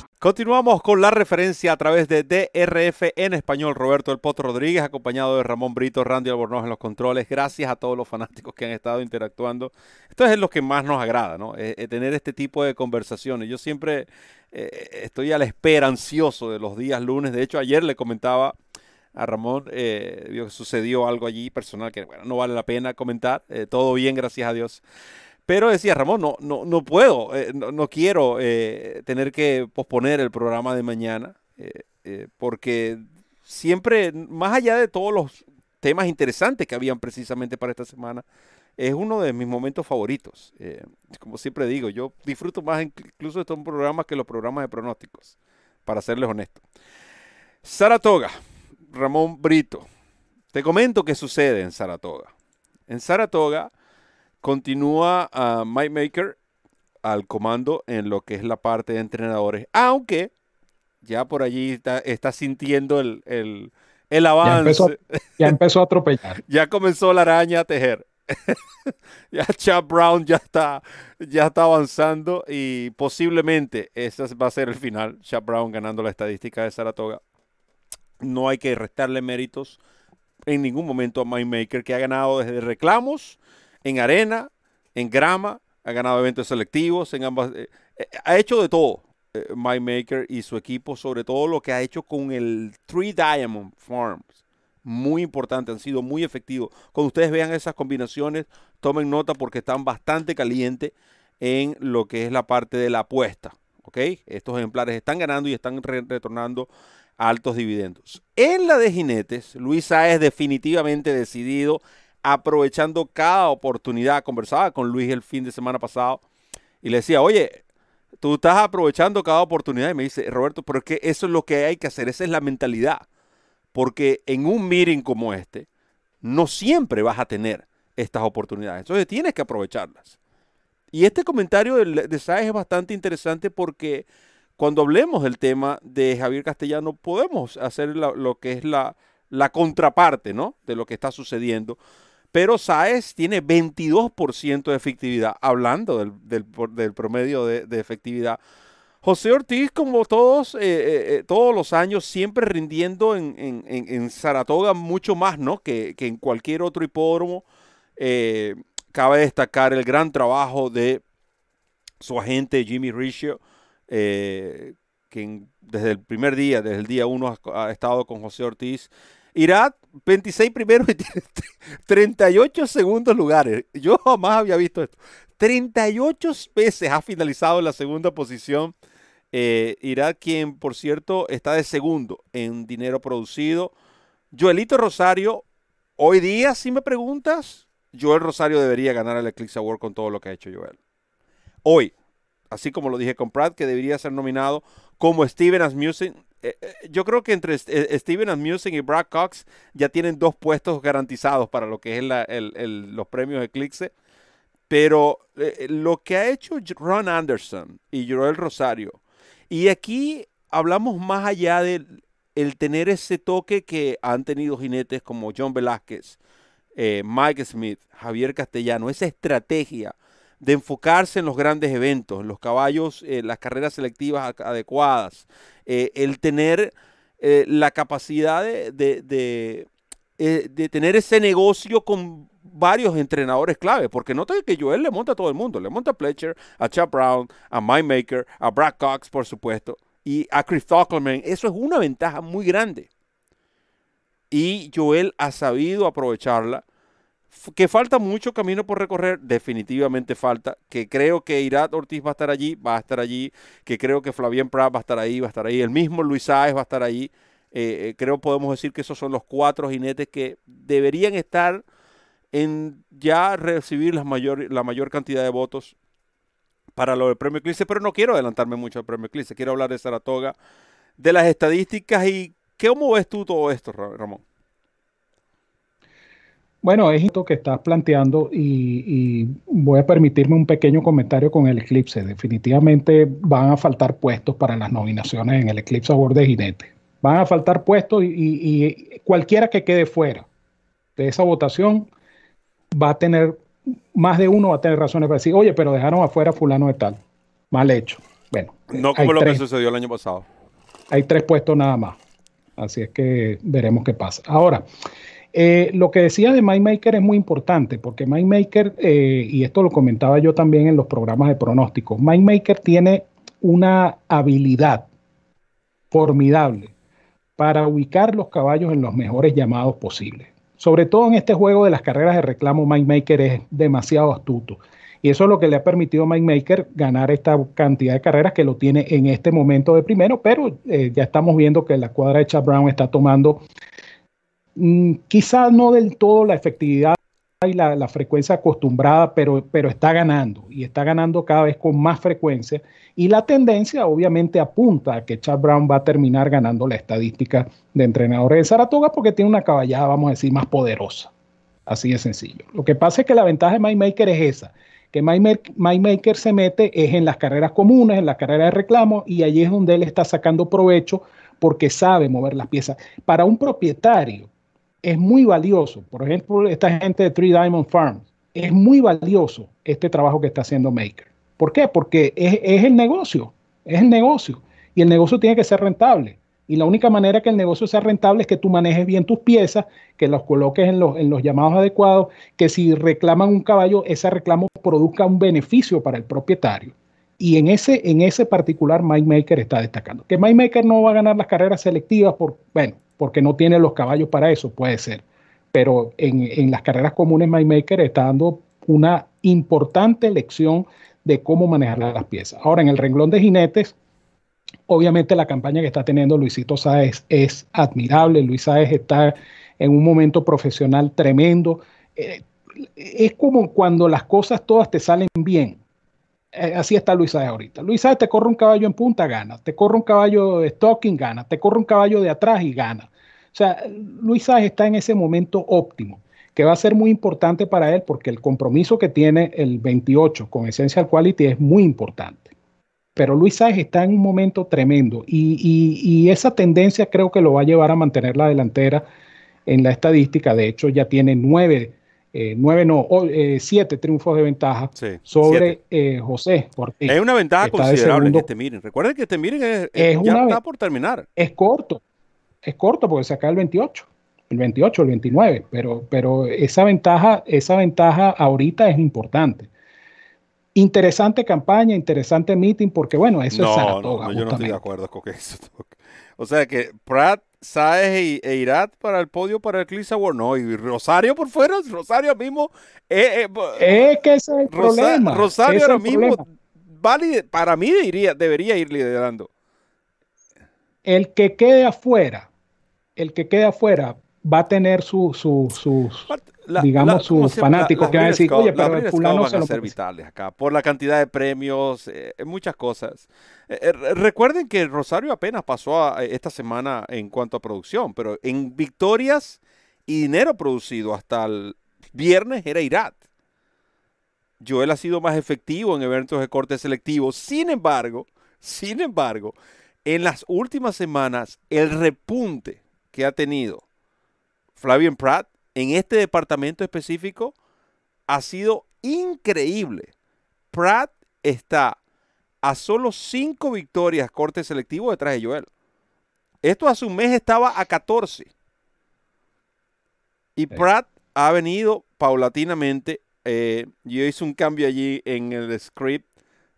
A: Continuamos con la referencia a través de DRF en español. Roberto El Potro Rodríguez, acompañado de Ramón Brito, Randy Albornoz en los controles. Gracias a todos los fanáticos que han estado interactuando. Esto es lo que más nos agrada, ¿no? Eh, eh, tener este tipo de conversaciones. Yo siempre eh, estoy a la espera, ansioso de los días lunes. De hecho, ayer le comentaba a Ramón, que sucedió algo allí personal que no vale la pena comentar. todo bien, gracias a Dios. Pero decía Ramón, no, no, no puedo, eh, no, quiero eh, tener que posponer el programa de mañana, eh, porque siempre, más allá de todos los temas interesantes que habían precisamente para esta semana, es uno de mis momentos favoritos. como siempre digo, yo disfruto más incluso de estos programas que los programas de pronósticos, para serles honesto. Saratoga, Ramón Brito. Te comento qué sucede en Saratoga. En Saratoga Continúa a Mike Maker al comando en lo que es la parte de entrenadores, aunque ya por allí está, sintiendo el, el, avance. (laughs)
B: Ya empezó, a atropellar. (laughs)
A: ya comenzó la araña a tejer. (laughs) ya Chad Brown ya está, ya está avanzando y posiblemente ese va a ser el final. Chad Brown ganando la estadística de Saratoga. No hay que restarle méritos en ningún momento a Mike Maker, que ha ganado desde reclamos en arena, en grama, ha ganado eventos selectivos, en ambas, eh, eh, ha hecho de todo eh, My Maker y su equipo, sobre todo lo que ha hecho con el Three Diamond Farms. Muy importante, han sido muy efectivos. Cuando ustedes vean esas combinaciones, tomen nota porque están bastante calientes en lo que es la parte de la apuesta. ¿ok? Estos ejemplares están ganando y están retornando altos dividendos. En la de jinetes, Luis es definitivamente decidido aprovechando cada oportunidad. Conversaba con Luis el fin de semana pasado y le decía, oye, tú estás aprovechando cada oportunidad. Y me dice, Roberto, pero es que eso es lo que hay que hacer, esa es la mentalidad. Porque en un meeting como este, no siempre vas a tener estas oportunidades. Entonces tienes que aprovecharlas. Y este comentario de, de es bastante interesante porque cuando hablemos del tema de Javier Castellano, podemos hacer lo que es la, la contraparte ¿no? de lo que está sucediendo. Pero Saez tiene 22% de efectividad, hablando del, promedio de, efectividad. José Ortiz, como todos, eh, todos los años, siempre rindiendo en, en, Saratoga mucho más, ¿no? Que, en cualquier otro hipódromo. cabe destacar el gran trabajo de su agente Jimmy Riccio, que desde el primer día, desde el día uno, ha, estado con José Ortiz. Irá 26 primeros y tiene (laughs) 38 segundos lugares. Yo jamás había visto esto. 38 veces ha finalizado en la segunda posición. Eh, quien por cierto está de segundo en dinero producido. Joelito Rosario, hoy día, si me preguntas, Joel Rosario debería ganar el Eclipse Award con todo lo que ha hecho Joel. Hoy, así como lo dije con Pratt, que debería ser nominado como Steven Asmussen. Eh, eh, yo creo que entre eh, Steven Asmussen y Brad Cox ya tienen dos puestos garantizados para lo que es los premios Eclipse. Pero lo que ha hecho Ron Anderson y Joel Rosario, y aquí hablamos más allá del el tener ese toque que han tenido jinetes como John Velázquez, Mike Smith, Javier Castellano, esa estrategia de enfocarse en los grandes eventos, en los caballos, eh, las carreras selectivas adecuadas, eh, el tener eh, la capacidad de, de, tener ese negocio con varios entrenadores clave, porque nota que Joel le monta a todo el mundo, le monta a Pletcher, a Chad Brown, a Mike Maker, a Brad Cox, por supuesto, y a Chris. Eso es una ventaja muy grande. Y Joel ha sabido aprovecharla que falta mucho camino por recorrer, definitivamente falta. Que creo que Irat Ortiz va a estar allí, va a estar allí. Que creo que Flavien Prat va a estar ahí, va a estar ahí. El mismo Luis Sáez va a estar allí. Eh, eh, creo podemos decir que esos son los cuatro jinetes que deberían estar en ya recibir la mayor, la mayor cantidad de votos para lo del premio Eclipse, pero no quiero adelantarme mucho al premio Eclipse, quiero hablar de Saratoga, de las estadísticas y cómo ves tú todo esto, Ramón.
B: Bueno, es esto que estás planteando y, voy a permitirme un pequeño comentario con el Eclipse. Definitivamente van a faltar puestos para las nominaciones en el Eclipse Award de Jinete. Van a faltar puestos y, cualquiera que quede fuera de esa votación va a tener, más de uno va a tener razones para decir, oye, pero dejaron afuera fulano de tal. Mal hecho. Bueno.
A: No como lo que sucedió el año pasado.
B: Hay tres puestos nada más. Así es que veremos qué pasa. Ahora, eh, lo que decía de MyMaker es muy importante porque MyMaker, eh, y esto lo comentaba yo también en los programas de pronóstico, MyMaker tiene una habilidad formidable para ubicar los caballos en los mejores llamados posibles. Sobre todo en este juego de las carreras de reclamo, MyMaker es demasiado astuto. Y eso es lo que le ha permitido a MyMaker ganar esta cantidad de carreras que lo tiene en este momento de primero, pero eh, ya estamos viendo que la cuadra de Chad Brown está tomando quizás no del todo la efectividad y la, frecuencia acostumbrada, pero, pero está ganando y está ganando cada vez con más frecuencia. Y la tendencia obviamente apunta a que Chad Brown va a terminar ganando la estadística de entrenadores de Saratoga porque tiene una caballada, vamos a decir, más poderosa. Así de sencillo. Lo que pasa es que la ventaja de MyMaker es esa, que MyMaker se mete es en las carreras comunes, en las carreras de reclamo, y allí es donde él está sacando provecho porque sabe mover las piezas. Para un propietario, es muy valioso. Por ejemplo, esta gente de Three Diamond Farms, es muy valioso este trabajo que está haciendo Maker. ¿Por qué? Porque es, el negocio, es el negocio. Y el negocio tiene que ser rentable. Y la única manera que el negocio sea rentable es que tú manejes bien tus piezas, que los coloques en los, en los llamados adecuados, que si reclaman un caballo, ese reclamo produzca un beneficio para el propietario. Y en ese, en ese particular, Mike Maker está destacando. Que Mike Maker no va a ganar las carreras selectivas por, bueno, porque no tiene los caballos para eso, puede ser. Pero en, las carreras comunes, MyMaker está dando una importante lección de cómo manejar las piezas. Ahora, en el renglón de jinetes, obviamente la campaña que está teniendo Luisito Sáez es admirable. Luis Sáez está en un momento profesional tremendo. Eh, es como cuando las cosas todas te salen bien. Eh, así está Luis Sáez ahorita. Luis Sáez te corre un caballo en punta, gana. Te corre un caballo de stocking, gana. Te corre un caballo de atrás y gana. O sea, Luis Sáez está en ese momento óptimo, que va a ser muy importante para él porque el compromiso que tiene el 28 con Essential Quality es muy importante. Pero Luis Sáez está en un momento tremendo y, esa tendencia creo que lo va a llevar a mantener la delantera en la estadística. De hecho, ya tiene nueve eh, nueve no, eh, siete triunfos de ventaja sobre eh, José
A: Es una ventaja considerable en este miren. Recuerden que este miren es, ya está por terminar.
B: Es corto, es corto porque se acaba el 28, el 28, el 29, pero, pero esa ventaja, esa ventaja ahorita es importante. Interesante campaña, interesante meeting, porque bueno, eso es Saratoga.
A: No, yo no estoy de acuerdo con eso. O sea que Pratt Saez e, Irat para el podio para el Clisa Award. No, y Rosario por fuera, (laughs) Rosario mismo.
B: Eh, eh, es que ese es el problema.
A: Rosario ahora mismo, vale, para mí diría, debería ir liderando.
B: El que quede afuera, el que quede afuera va a tener su, su, sus, digamos, sus fanáticos que van a decir, oye, pero el fulano
A: se
B: lo
A: ser vitales acá, por la cantidad de premios, eh, muchas cosas. Eh, eh, recuerden que Rosario apenas pasó esta semana en cuanto a producción, pero en victorias y dinero producido hasta el viernes era Irat. Joel ha sido más efectivo en eventos de corte selectivo. Sin embargo, sin embargo, en las últimas semanas, el repunte que ha tenido Flavian Pratt en este departamento específico ha sido increíble. Pratt está a solo cinco victorias corte selectivo detrás de Joel. Esto hace un mes estaba a 14. Y Pratt ha venido paulatinamente. Eh, yo hice un cambio allí en el script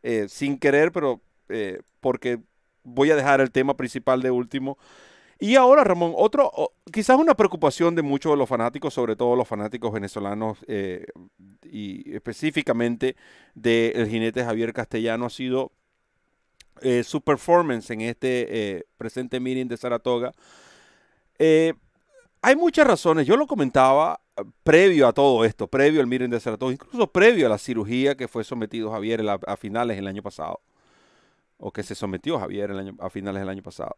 A: eh, sin querer, pero eh, porque voy a dejar el tema principal de último. Y ahora, Ramón, otro, quizás una preocupación de muchos de los fanáticos, sobre todo los fanáticos venezolanos eh, y específicamente del jinete Javier Castellano, ha sido eh, su performance en este eh, presente meeting de Saratoga. hay muchas razones, yo lo comentaba previo a todo esto, previo al meeting de Saratoga, incluso previo a la cirugía que fue sometido Javier a, finales del año pasado, o que se sometió Javier a finales del año pasado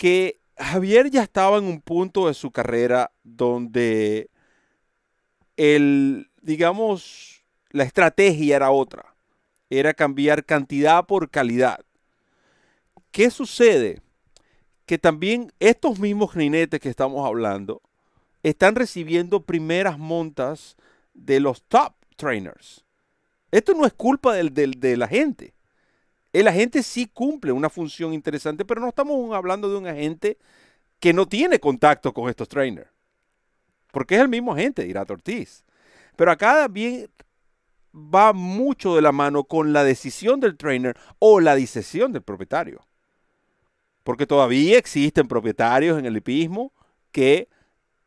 A: que Javier ya estaba en un punto de su carrera donde el, digamos, la estrategia era otra. Era cambiar cantidad por calidad. ¿Qué sucede? Que también estos mismos jinetes que estamos hablando están recibiendo primeras montas de los top trainers. Esto no es culpa del, de la gente. El agente sí cumple una función interesante, pero no estamos hablando de un agente que no tiene contacto con estos trainers. Porque es el mismo agente, dirá Ortiz. Pero acá bien va mucho de la mano con la decisión del trainer o la decisión del propietario. Porque todavía existen propietarios en el hipismo que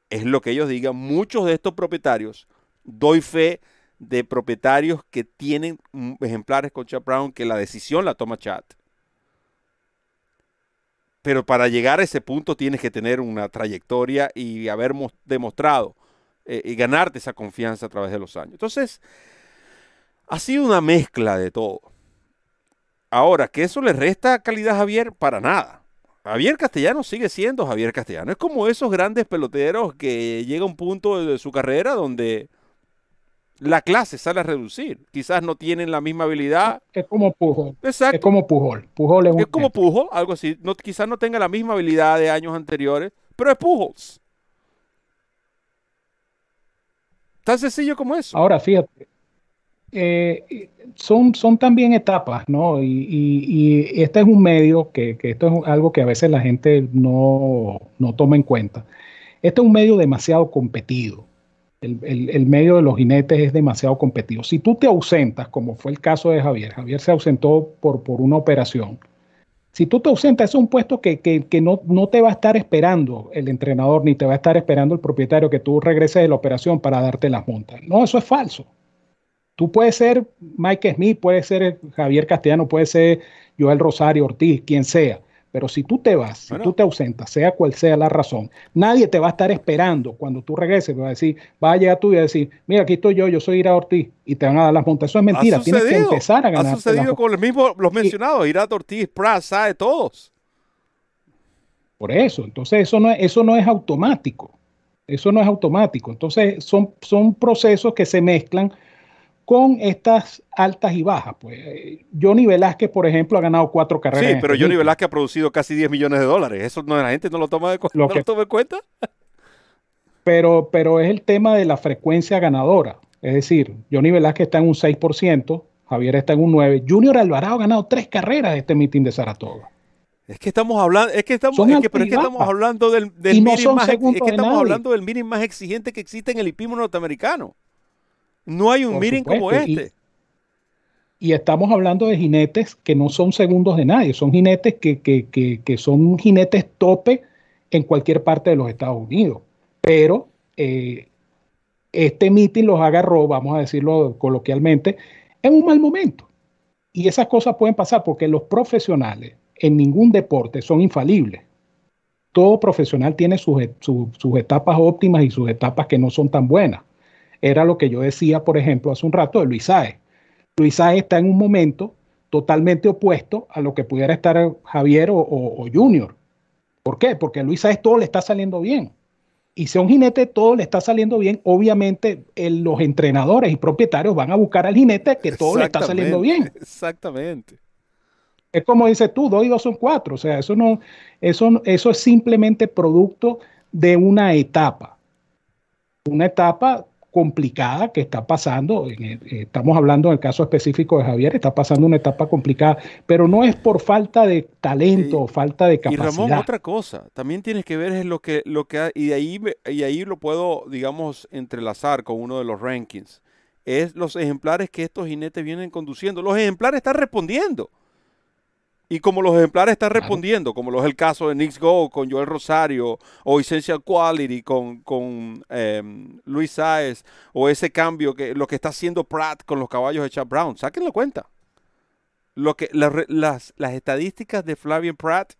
A: es lo que ellos digan. Muchos de estos propietarios, doy fe de propietarios que tienen ejemplares con Chad Brown que la decisión la toma Chad. Pero para llegar a ese punto tienes que tener una trayectoria y haber demostrado eh, y ganarte esa confianza a través de los años. Entonces, ha sido una mezcla de todo. Ahora, que eso le resta calidad a Javier para nada. Javier Castellano sigue siendo Javier Castellano. Es como esos grandes peloteros que llega a un punto de su carrera donde la clase sale a reducir. Quizás no tienen la misma habilidad.
B: Es como Pujol. Exacto. Es como Pujol. Pujol
A: es, como Pujol, algo así. No, quizás no tenga la misma habilidad de años anteriores, pero es Pujols. Tan sencillo como eso.
B: Ahora, fíjate. Eh, son, son también etapas, ¿no? Y, este es un medio que, que, esto es algo que a veces la gente no, no toma en cuenta. Este es un medio demasiado competido el, medio de los jinetes es demasiado competitivo. Si tú te ausentas, como fue el caso de Javier, Javier se ausentó por, por una operación. Si tú te ausentas, es un puesto que, no, no, te va a estar esperando el entrenador, ni te va a estar esperando el propietario que tú regreses de la operación para darte las montas. No, eso es falso. Tú puedes ser Mike Smith, puede ser Javier Castellano, puede ser Joel Rosario Ortiz, quien sea pero si tú te vas, si tú te ausentas, sea cual sea la razón, nadie te va a estar esperando cuando tú regreses. Va a decir, va a llegar tú y a decir, mira, aquí estoy yo, yo soy Ira Ortiz, y te van a dar las montas. Eso es mentira, tienes que empezar a ganar.
A: Ha sucedido con los mismos, los mencionados, Ira Ortiz, Pras, sabe todos.
B: Por eso, entonces eso no, es, eso no es automático. Eso no es automático. Entonces son, son procesos que se mezclan con estas altas y bajas. Pues Johnny Velázquez, por ejemplo, ha ganado cuatro carreras.
A: Sí, pero Johnny Velázquez ha producido casi 10 millones de dólares. Eso no la gente no lo toma de, lo toma en cuenta. (laughs)
B: pero, pero es el tema de la frecuencia ganadora. Es decir, Johnny Velázquez está en un 6%, Javier está en un 9%. Junior Alvarado ha ganado tres carreras de este meeting de Saratoga.
A: Es que estamos hablando, es que estamos, es que, pero es que estamos hablando del, del más, es que estamos hablando del meeting más exigente que existe en el hipismo norteamericano. No hay un meeting como este.
B: Y, estamos hablando de jinetes que no son segundos de nadie, son jinetes que, que, que, que son jinetes tope en cualquier parte de los Estados Unidos. Pero eh, este meeting los agarró, vamos a decirlo coloquialmente, en un mal momento. Y esas cosas pueden pasar porque los profesionales en ningún deporte son infalibles. Todo profesional tiene sus, etapas óptimas y sus etapas que no son tan buenas. Era lo que yo decía, por ejemplo, hace un rato de Luis Saez. Luis Saez está en un momento totalmente opuesto a lo que pudiera estar Javier o, Junior. ¿Por qué? Porque a Luis Saez todo le está saliendo bien. Y si a un jinete todo le está saliendo bien, obviamente los entrenadores y propietarios van a buscar al jinete que todo le está saliendo bien.
A: Exactamente.
B: Es como dices tú, dos y dos son cuatro. O sea, eso no, eso, eso es simplemente producto de una etapa. Una etapa complicada que está pasando. Estamos hablando en el caso específico de Javier, está pasando una etapa complicada, pero no es por falta de talento o falta de capacidad. Y Ramón,
A: otra cosa, también tienes que ver es lo que, lo que y de ahí, y ahí lo puedo, digamos, entrelazar con uno de los rankings, es los ejemplares que estos jinetes vienen conduciendo. Los ejemplares están respondiendo. Y como los ejemplares están respondiendo, como lo es el caso de Nix Go con Joel Rosario, o Essential Quality con, con em, Luis Saez, o ese cambio que lo que está haciendo Pratt con los caballos de Chad Brown, sáquenlo cuenta. Lo que, las, las estadísticas de Flavian Pratt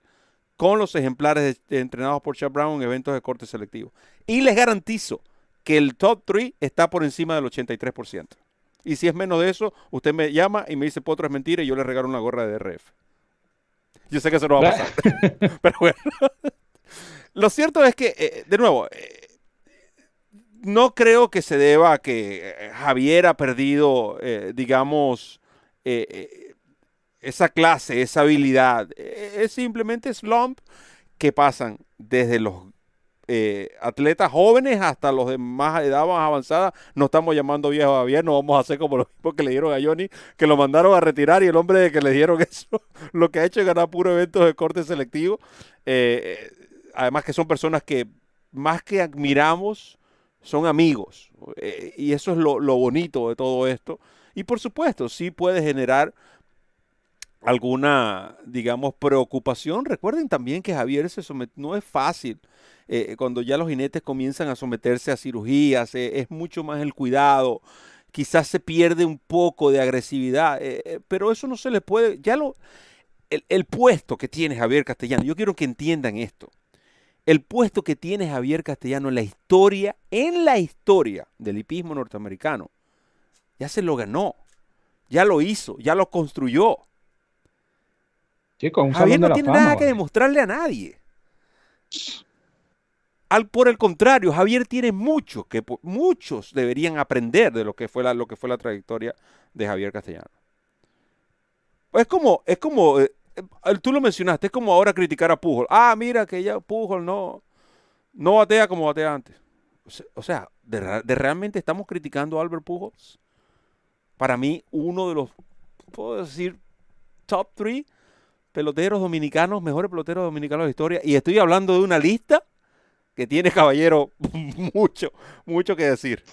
A: con los ejemplares entrenados por Chad Brown en eventos de corte selectivo. Y les garantizo que el top 3 está por encima del 83%. Y si es menos de eso, usted me llama y me dice, Potro es mentira y yo le regalo una gorra de DRF. Yo sé que eso no va a pasar. (laughs) Pero bueno. Lo cierto es que, eh, de nuevo, eh, no creo que se deba a que eh, Javier ha perdido, digamos, esa clase, esa habilidad. es simplemente slump que pasan desde los eh, atletas jóvenes hasta los de más edad más avanzada, no estamos llamando viejo a no vamos a hacer como lo mismo que le dieron a Johnny, que lo mandaron a retirar y el hombre que le dieron (laughs) eso, lo que ha hecho es ganar puro eventos de corte selectivo. Eh, además que son personas que más que admiramos, son amigos. Eh, y eso es lo, lo bonito de todo esto. Y por supuesto, sí puede generar alguna, digamos, preocupación. Recuerden también que Javier se somete, no es fácil eh, cuando ya los jinetes comienzan a someterse a cirugías, eh, es mucho más el cuidado, quizás se pierde un poco de agresividad, eh, pero eso no se le puede, ya lo, el, el, puesto que tiene Javier Castellano, yo quiero que entiendan esto, el puesto que tiene Javier Castellano en la historia, en la historia del hipismo norteamericano, ya se lo ganó, ya lo hizo, ya lo construyó. Javier no tiene nada que demostrarle a nadie por el contrario, Javier tiene mucho que muchos deberían aprender de lo que fue la, lo que fue la trayectoria de Javier Castellano. Es como, es como, eh, eh, tú lo mencionaste, es como ahora criticar a Pujol. Ah, mira que ya Pujol no, no batea como batea antes. O sea, de, realmente estamos criticando a Albert Pujols. Para mí, uno de los, puedo decir, top three peloteros dominicanos, mejores peloteros dominicanos de la historia. Y estoy hablando de una lista que tiene Caballero (laughs) mucho, mucho que decir.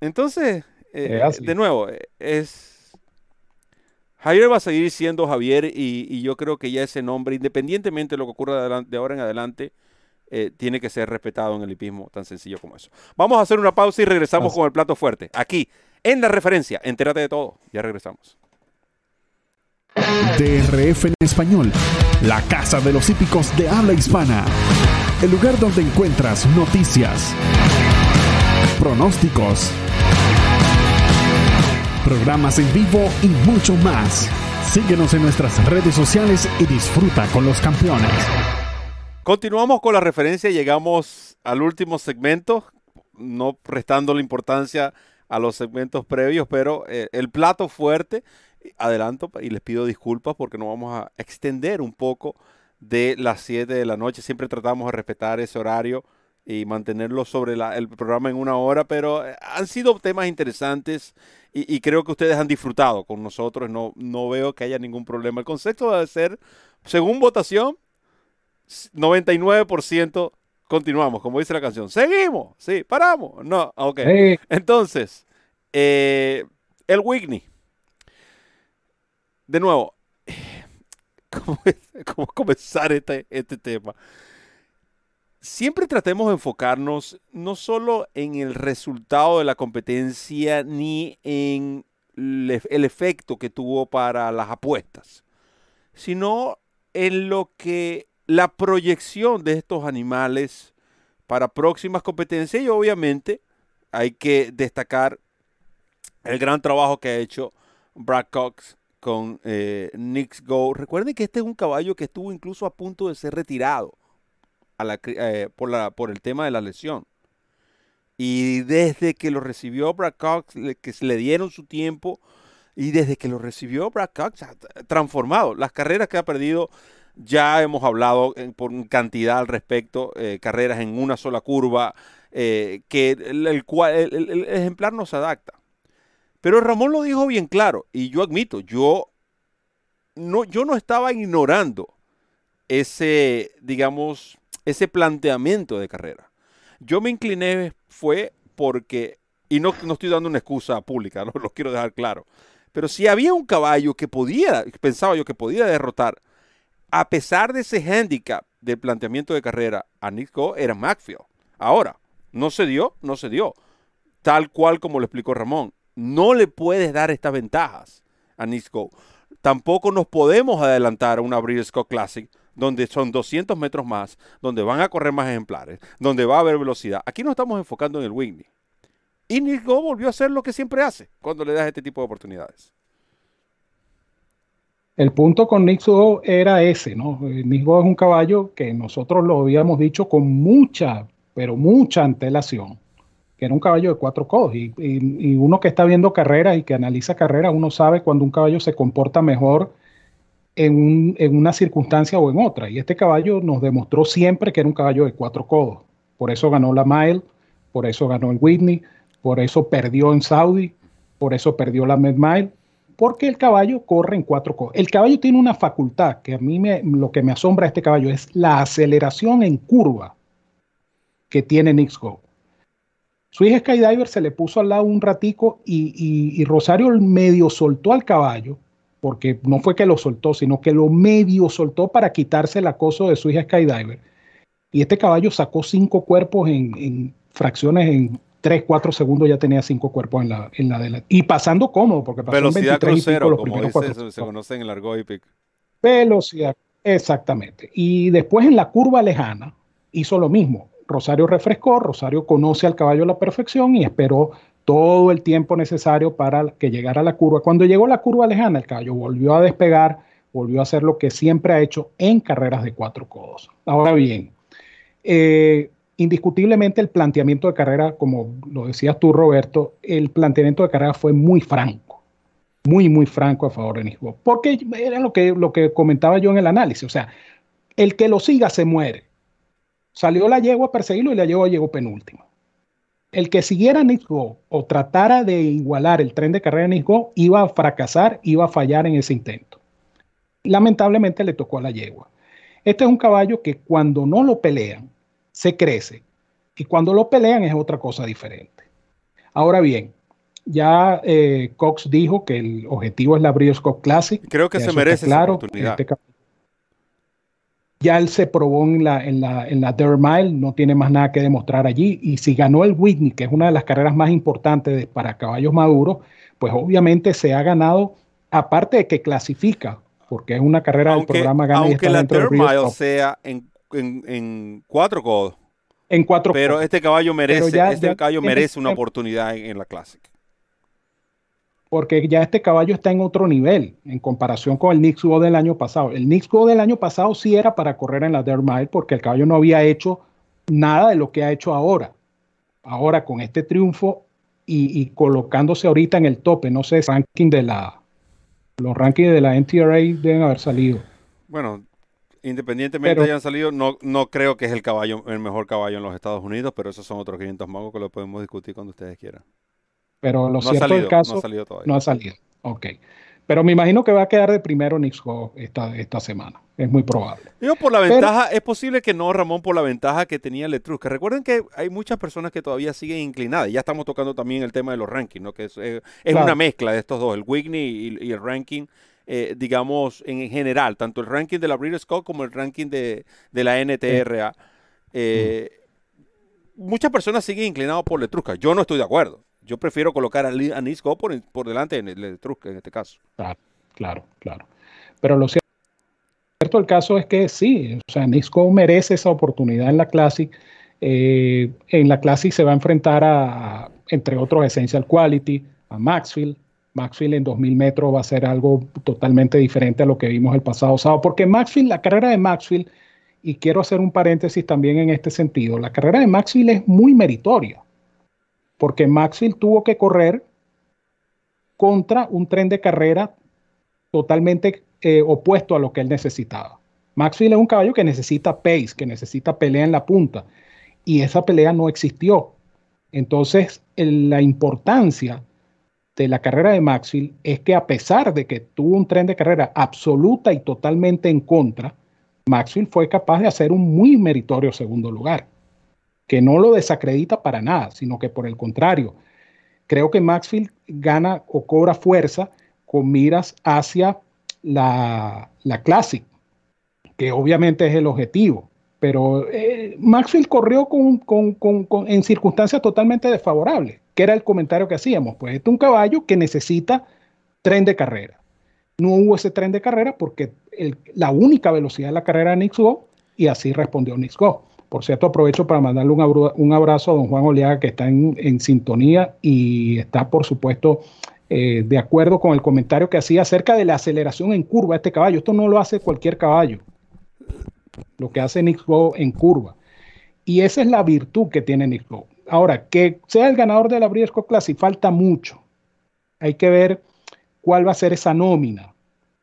A: Entonces, eh, de nuevo, eh, es... Javier va a seguir siendo Javier y, yo creo que ya ese nombre, independientemente de lo que ocurra de, ahora en adelante, eh, tiene que ser respetado en el hipismo tan sencillo como eso. Vamos a hacer una pausa y regresamos con el plato fuerte. Aquí, en la referencia, entérate de todo. Ya regresamos.
D: DRF en español, la casa de los hípicos de habla hispana. El lugar donde encuentras noticias, pronósticos, programas en vivo y mucho más. Síguenos en nuestras redes sociales y disfruta con los campeones.
A: Continuamos con la referencia llegamos al último segmento, no restando la importancia a los segmentos previos, pero eh, el plato fuerte adelanto y les pido disculpas porque no vamos a extender un poco de las 7 de la noche. Siempre tratamos de respetar ese horario y mantenerlo sobre el programa en una hora, pero eh, han sido temas interesantes y, creo que ustedes han disfrutado con nosotros. No, no veo que haya ningún problema. El concepto debe ser, según votación, 99% continuamos, como dice la canción. Seguimos, sí, paramos. No, ok. Entonces, eh, el Whitney. De nuevo, (sighs) ¿cómo, comenzar este, este tema? siempre tratemos de enfocarnos no solo en el resultado de la competencia ni en el efecto que tuvo para las apuestas, sino en lo que la proyección de estos animales para próximas competencias y obviamente hay que destacar el gran trabajo que ha hecho Brad Cox con eh, Knicks Go. Recuerden que este es un caballo que estuvo incluso a punto de ser retirado eh, por, el tema de la lesión. Y desde que lo recibió Brad Cox, que le dieron su tiempo, y desde que lo recibió Brad Cox, ha transformado. Las carreras que ha perdido, ya hemos hablado por cantidad al respecto, eh, carreras en una sola curva, eh, que el, cual, el, ejemplar no se adapta. Pero Ramón lo dijo bien claro, y yo admito, yo no, yo no estaba ignorando ese, digamos, ese planteamiento de carrera. Yo me incliné fue porque, y no, no estoy dando una excusa pública, (laughs) no lo quiero dejar claro, pero si había un caballo que podía, pensaba yo que podía derrotar, a pesar de ese handicap del planteamiento de carrera a Nico, era Macfield. Ahora, no se dio, no se dio. Tal cual como lo explicó Ramón. No le puedes dar estas ventajas a Nisco. Tampoco nos podemos adelantar a una Breeders' Scott Classic donde son 200 metros más, donde van a correr más ejemplares, donde va a haber velocidad. Aquí nos estamos enfocando en el Whitney. Y Nico volvió a hacer lo que siempre hace cuando le das este tipo de oportunidades.
B: El punto con Nixo era ese, ¿no? Nixo es un caballo que nosotros lo habíamos dicho con mucha, pero mucha antelación, que era un caballo de cuatro codos. Y, y uno que está viendo carreras y que analiza carreras, uno sabe cuando un caballo se comporta mejor en, una circunstancia o en otra. Y este caballo nos demostró siempre que era un caballo de cuatro codos. Por eso ganó la Mile, por eso ganó el Whitney, por eso perdió en Saudi, por eso perdió la Med Mile, porque el caballo corre en cuatro codos. El caballo tiene una facultad que a mí me, lo que me asombra a este caballo es la aceleración en curva que tiene Nixgo. Su hija Skydiver se le puso al lado un ratico y, y Rosario medio soltó al caballo porque no fue que lo soltó, sino que lo medio soltó para quitarse el acoso de su hija Skydiver. Y este caballo sacó cinco cuerpos en, fracciones en 3, 4 segundos ya tenía cinco cuerpos en la, en la de la, y pasando cómodo, porque pasó
A: Velocidad en 23 crucero, como dice, se conoce en el argot hípico.
B: Velocidad, exactamente. Y después en la curva lejana hizo lo mismo. Rosario refrescó, Rosario conoce al caballo a la perfección y esperó todo el tiempo necesario para que llegara la curva. Cuando llegó la curva lejana, el caballo volvió a despegar, volvió a hacer lo que siempre ha hecho en carreras de cuatro codos. Ahora bien, eh, indiscutiblemente el planteamiento de carrera, como lo decías tú, Roberto, el planteamiento de carrera fue muy franco, muy, muy franco a favor de Nisbo, porque era lo que, lo que comentaba yo en el análisis, o sea, el que lo siga se muere. Salió la yegua a perseguirlo y la yegua llegó penúltima el que siguiera Go o tratara de igualar el tren de carrera de Go iba a fracasar, iba a fallar en ese intento. Lamentablemente le tocó a la yegua. Este es un caballo que cuando no lo pelean, se crece. Y cuando lo pelean es otra cosa diferente. Ahora bien, ya eh, Cox dijo que el objetivo es la Breeders' Cup Classic.
A: Creo que se merece claro. esa oportunidad. Este
B: ya él se probó en la, en la, en la Mile, no tiene más nada que demostrar allí. Y si ganó el Whitney, que es una de las carreras más importantes para caballos maduros, pues obviamente se ha ganado, aparte de que clasifica, porque es una carrera del programa
A: Gana Aunque la Dirt Mile sea en, en, cuatro codos.
B: En cuatro
A: Pero este caballo merece, este caballo merece una oportunidad en, en la Classic
B: porque ya este caballo está en otro nivel en comparación con el Knicks Go del año pasado. El Knicks Go del año pasado sí era para correr en la Dirt Mile porque el caballo no había hecho nada de lo que ha hecho ahora. Ahora con este triunfo y, colocándose ahorita en el tope, no sé, ranking de la, los rankings de la NTRA deben haber salido.
A: Bueno, Independientemente hayan salido, no, no creo que es el caballo, el mejor caballo en los Estados Unidos, pero esos son otros 500 magos que lo podemos discutir cuando ustedes quieran.
B: Pero lo cierto del caso no ha salido todavía. No ha salido. Ok. Pero me imagino que va a quedar de primero Nixco esta, esta semana. Es muy probable.
A: Digo, por la ventaja, es posible que no, Ramón, por la ventaja que tenía Letrus. Que recuerden que hay muchas personas que todavía siguen inclinadas. Ya estamos tocando también el tema de los rankings, ¿no? Que es, es una mezcla de estos dos, el Whitney y, el ranking, eh, digamos, en general. Tanto el ranking de la Breeders' Cup como el ranking de, la NTRA. Eh, muchas personas siguen inclinadas por Letrusca. Yo no estoy de acuerdo. Yo prefiero colocar a, a Nisco por, por delante en el, en este caso.
B: Claro, claro, claro. Pero lo cierto el caso es que sí, o sea, Nisco merece esa oportunidad en la Classic. Eh, en la Classic se va a enfrentar a, entre otros, Essential Quality, a Maxfield. Maxfield en 2000 metros va a ser algo totalmente diferente a lo que vimos el pasado sábado, porque Maxfield, la carrera de Maxfield, y quiero hacer un paréntesis también en este sentido, la carrera de Maxfield es muy meritoria porque Maxfield tuvo que correr contra un tren de carrera totalmente eh, opuesto a lo que él necesitaba. Maxfield es un caballo que necesita pace, que necesita pelea en la punta, y esa pelea no existió. Entonces, la importancia de la carrera de Maxfield es que a pesar de que tuvo un tren de carrera absoluta y totalmente en contra, Maxfield fue capaz de hacer un muy meritorio segundo lugar que no lo desacredita para nada, sino que por el contrario, creo que Maxfield gana o cobra fuerza con miras hacia la, la Classic, que obviamente es el objetivo. Pero eh, Maxfield corrió con, en circunstancias totalmente desfavorables, que era el comentario que hacíamos. Pues este es un caballo que necesita tren de carrera. No hubo ese tren de carrera porque la única velocidad de la carrera de Nix Go, y así respondió Nix Go. Por cierto, aprovecho para mandarle un, abrazo a don Juan Oleaga, que está en, sintonía y está, por supuesto, eh, de acuerdo con el comentario que hacía acerca de la aceleración en curva de este caballo. Esto no lo hace cualquier caballo, lo que hace Nick en curva. Y esa es la virtud que tiene Nick Ahora, que sea el ganador de la Breeders' Classic, falta mucho. Hay que ver cuál va a ser esa nómina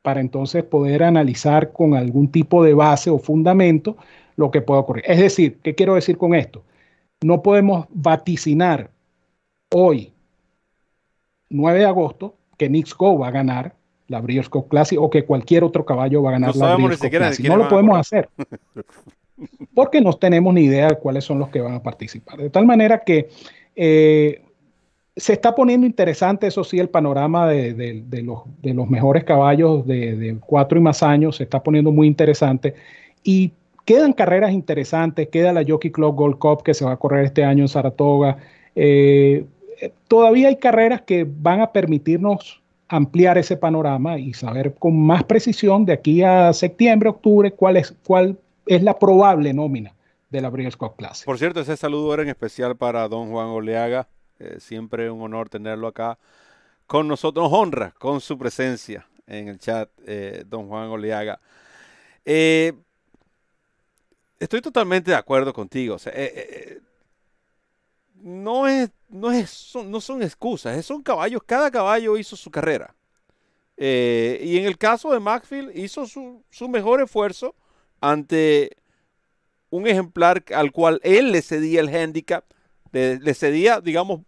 B: para entonces poder analizar con algún tipo de base o fundamento lo que puede ocurrir. Es decir, ¿qué quiero decir con esto? No podemos vaticinar hoy, 9 de agosto, que Nix Go va a ganar la Breeders' Cup Classic o que cualquier otro caballo va a ganar la Breeders' Cup Classic. No lo podemos hacer. Porque no tenemos ni idea de cuáles son los que van a participar. De tal manera que eh, se está poniendo interesante, eso sí, el panorama de, los, de los, mejores caballos de, de, cuatro y más años, se está poniendo muy interesante. Y Quedan carreras interesantes, queda la Jockey Club Gold Cup que se va a correr este año en Saratoga. Eh, todavía hay carreras que van a permitirnos ampliar ese panorama y saber con más precisión de aquí a septiembre, octubre, cuál es, cuál es la probable nómina de la Breeders' Cup Classic.
A: Por cierto, ese saludo era en especial para don Juan Oleaga. Eh, siempre un honor tenerlo acá con nosotros. Nos honra con su presencia en el chat, eh, don Juan Oleaga. Eh, estoy totalmente de acuerdo contigo. O sea, eh, eh, eh, no, es, no, es, son, no son excusas, son caballos. Cada caballo hizo su carrera. y en el caso de Maxfield, hizo su, su, mejor esfuerzo ante un ejemplar al cual él le cedía el handicap, le, cedía, digamos,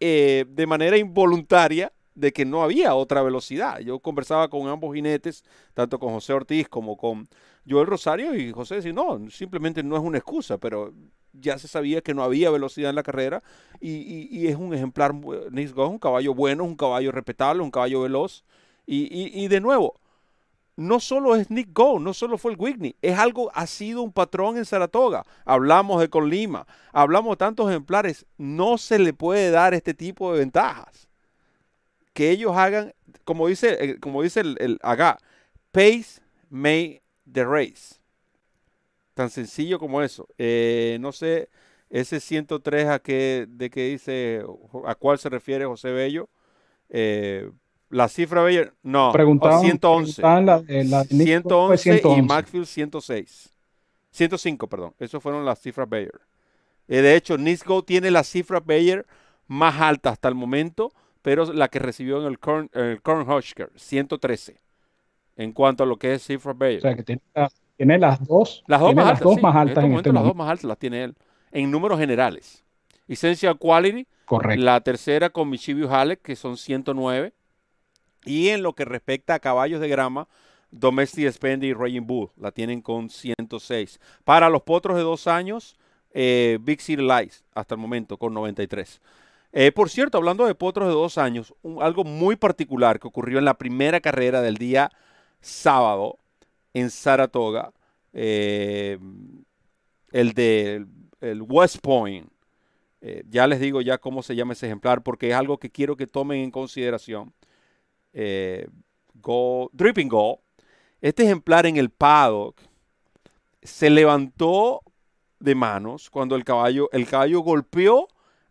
A: de manera involuntaria de que no había otra velocidad. Yo conversaba con ambos jinetes, tanto con José Ortiz como con Joel Rosario, y José decía, no, simplemente no es una excusa, pero ya se sabía que no había velocidad en la carrera y, es un ejemplar, Nix Go un caballo bueno, un caballo respetable, un caballo veloz. Y, de nuevo, no solo es Nick Go, no solo fue el Whitney, es algo, ha sido un patrón en Saratoga. Hablamos de Colima, hablamos de tantos ejemplares, no se le puede dar este tipo de ventajas que ellos hagan, como dice, eh, como dice el, el pace may the race. Tan sencillo como eso. Eh, no sé, ese 103 a qué, de qué dice, a cuál se refiere José Bello. Eh, la cifra Bello, no, 111. La, 111, y Maxfield 106. 105, perdón. Esas fueron las cifras Bayer. de hecho, Nisco tiene las cifras Bayer más altas hasta el momento pero la que recibió en el, Corn, el 113, en cuanto a lo que es cifra Bayer.
B: O sea, que tiene Tiene las dos,
A: Las dos más
B: las
A: altas.
B: dos
A: sí,
B: más
A: en
B: altas
A: este
B: en
A: momento
B: este
A: las dos más altas las tiene él. En números generales. Essential Quality,
B: Correcto.
A: la tercera con Michibu Halleck, que son 109. Y en lo que respecta a caballos de grama, Domestic Spendy y Raging Bull la tienen con 106. Para los potros de dos años, eh, Big City Lights hasta el momento con 93. Eh, por cierto, hablando de potros de dos años, un- algo muy particular que ocurrió en la primera carrera del día sábado en Saratoga, eh, el de el West Point. Eh, ya les digo ya cómo se llama ese ejemplar porque es algo que quiero que tomen en consideración. Eh, Go- Dripping Go. Este ejemplar en el paddock se levantó de manos cuando el caballo, el caballo golpeó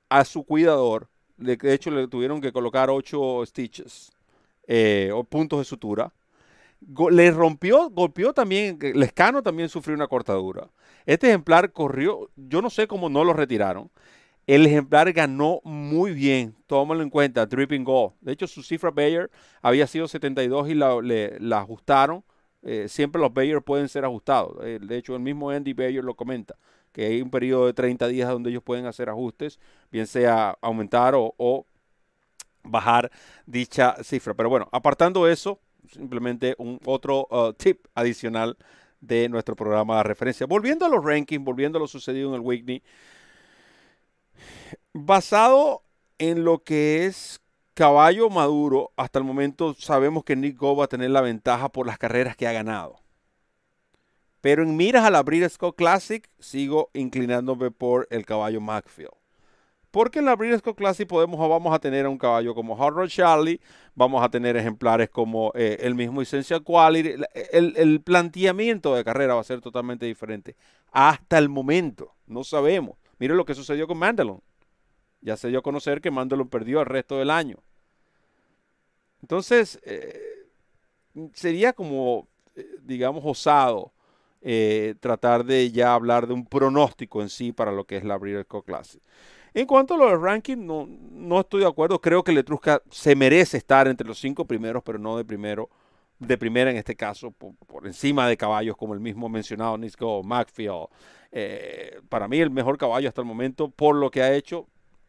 A: a su cuidador. De hecho, le tuvieron que colocar ocho stitches o puntos de sutura. Le rompió, golpeó también, el escano también sufrió una cortadura. Este ejemplar corrió, yo no sé cómo no lo retiraron. El ejemplar ganó muy bien, tómalo en cuenta, Dripping Gold. De hecho, su cifra Bayer había sido 72 y la, le- la ajustaron. Eh, siempre los Bayer pueden ser ajustados. Eh, de hecho, el mismo Andy Bayer lo comenta, que hay un periodo de 30 días donde ellos pueden hacer ajustes, bien sea aumentar o bajar dicha cifra. Pero bueno, apartando eso, simplemente un otro uh, tip adicional de nuestro programa de referencia. Volviendo a los rankings, volviendo a lo sucedido en el Whitney, basado en lo que es caballo maduro, hasta el momento sabemos que Nick Go va a tener la ventaja por las carreras que ha ganado. Pero en miras a la Breeders' Cup Classic, sigo inclinándome por el caballo Macfield. Porque en la Cup Classic podemos, vamos a tener un caballo como Hard Rock Charlie, vamos a tener ejemplares como eh, el mismo Essential Quality. El, planteamiento de carrera va a ser totalmente diferente. Hasta el momento, no sabemos. Miren lo que sucedió con Mandalon. Ya se dio a conocer que Mandalon perdió el resto del año. Entonces, eh, sería como, eh, digamos, osado tratar de ya hablar de un pronóstico en sí para lo que es la Breeders' Cup Classic. En cuanto a lo del ranking, no, no estoy de acuerdo. Creo que Letrusca se merece estar entre los cinco primeros, pero no de primero, de primera en este caso, por, encima de caballos como el mismo mencionado Nisco Macfield. Eh, para mí el mejor caballo hasta el momento por lo que ha hecho.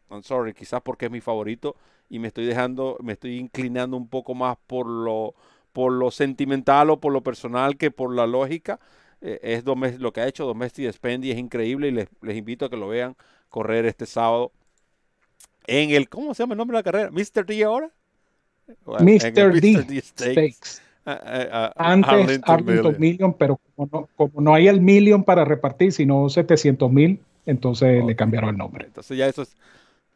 A: I'm sorry, quizás porque es mi favorito y me estoy dejando, me estoy inclinando un poco más por lo, por lo sentimental o por lo personal que por la lógica. Eh, es lo que ha hecho Domestic Spendy es increíble y les invito a que lo vean correr este sábado en el, ¿cómo se llama el nombre de la carrera? ¿Mr. D ahora? Bueno,
B: Mr. D.
A: Stakes.
B: Stakes.
A: Ah, ah, ah,
B: Antes
A: Arlington
B: Arlington
A: Million.
B: Million, pero como no, como no hay el Million para repartir, sino 700 mil, entonces le cambiaron el nombre.
A: Entonces ya eso es,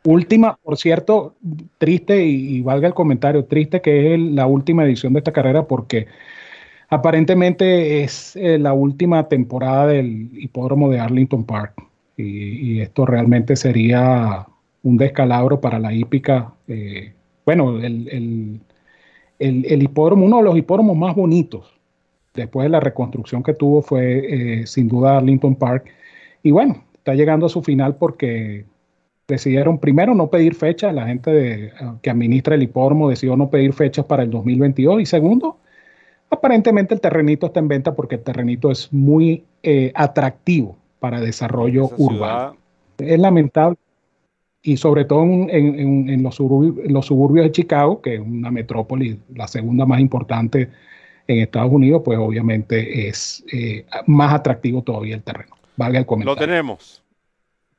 B: Última, por cierto, triste y, y valga el comentario, triste que es el- la última edición de esta carrera porque aparentemente es eh, la última temporada del hipódromo de Arlington Park y, esto realmente sería un descalabro para la hípica. eh, bueno, el, el- el- el hipódromo, uno de los hipódromos más bonitos después de la reconstrucción que tuvo fue eh, sin duda Arlington Park y bueno, está llegando a su final porque decidieron primero no pedir fechas, la gente de- que administra el hipódromo decidió no pedir fechas para el 2022 y segundo, aparentemente el terrenito está en venta porque el terrenito es muy eh, atractivo para desarrollo
A: esa
B: urbano.
A: ciudad,
B: Es lamentable y sobre todo en, en- los, suburbios, en los suburbios de Chicago, que es una metrópoli, la segunda más importante en Estados Unidos, pues obviamente es eh, más atractivo todavía el terreno. Valga el
A: Lo
B: comentario.
A: tenemos.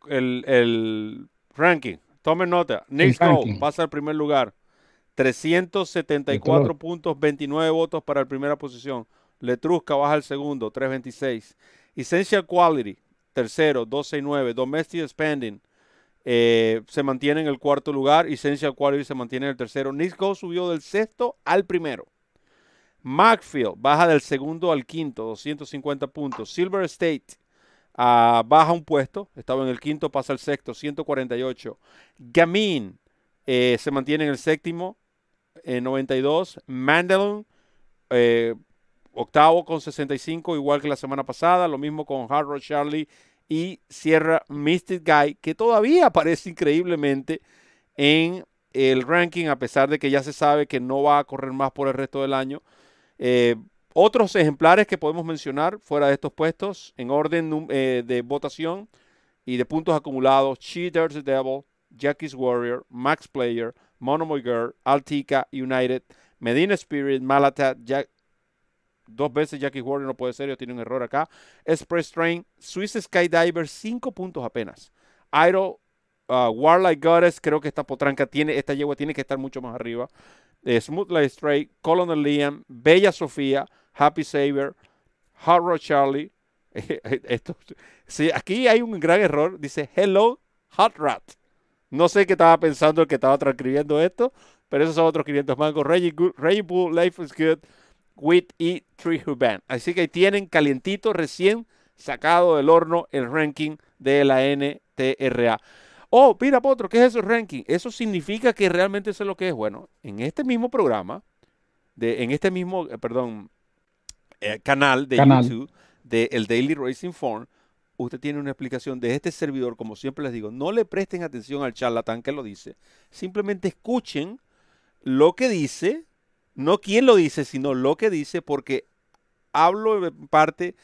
A: El, el ranking. Tomen nota. Nick pasa al primer lugar. 374 puntos, 29 votos para la primera posición. Letrusca baja al segundo, 326. Essential Quality, tercero, 269. Domestic Spending eh, se mantiene en el cuarto lugar. Essential Quality se mantiene en el tercero. Nick Go subió del sexto al primero. Macfield baja del segundo al quinto, 250 puntos. Silver State ah, baja un puesto, estaba en el quinto, pasa al sexto, 148. Gamin eh, se mantiene en el séptimo, eh, 92. Mandalon, eh, octavo con 65, igual que la semana pasada. Lo mismo con Hard Rock Charlie y Sierra Mystic Guy, que todavía aparece increíblemente en el ranking, a pesar de que ya se sabe que no va a correr más por el resto del año. Eh, otros ejemplares que podemos mencionar fuera de estos puestos en orden eh, de votación y de puntos acumulados: Cheaters the Devil, Jackie's Warrior, Max Player, Monomoy Girl, Altica, United, Medina Spirit, Malatat, Jack, dos veces Jackie Warrior no puede ser, yo tiene un error acá. Express Train, Swiss Skydiver, cinco puntos apenas. Idol, uh, Warlike Goddess, creo que esta potranca tiene, esta yegua tiene que estar mucho más arriba. Eh, Smooth Light Straight, Colonel Liam, Bella Sofía, Happy Saver, Hard Rock Charlie. (laughs) Esto, sí, aquí hay un gran error. Dice Hello Hot Rat. No sé qué estaba pensando el que estaba transcribiendo esto, pero esos son otros 500 mangos. Reggie, Bull, Life is Good, Wit y Tree Band. Así que tienen calientito, recién sacado del horno el ranking de la NTRA. Oh, mira, Potro, ¿qué es eso ranking? Eso significa que realmente eso es lo que es. Bueno, en este mismo programa, de, en este mismo, eh, perdón, eh, canal de YouTube de el Daily Racing Form, usted tiene una explicación de este servidor, como siempre les digo, no le presten atención al charlatán que lo dice, simplemente escuchen lo que dice, no quién lo dice, sino lo que dice, porque hablo en parte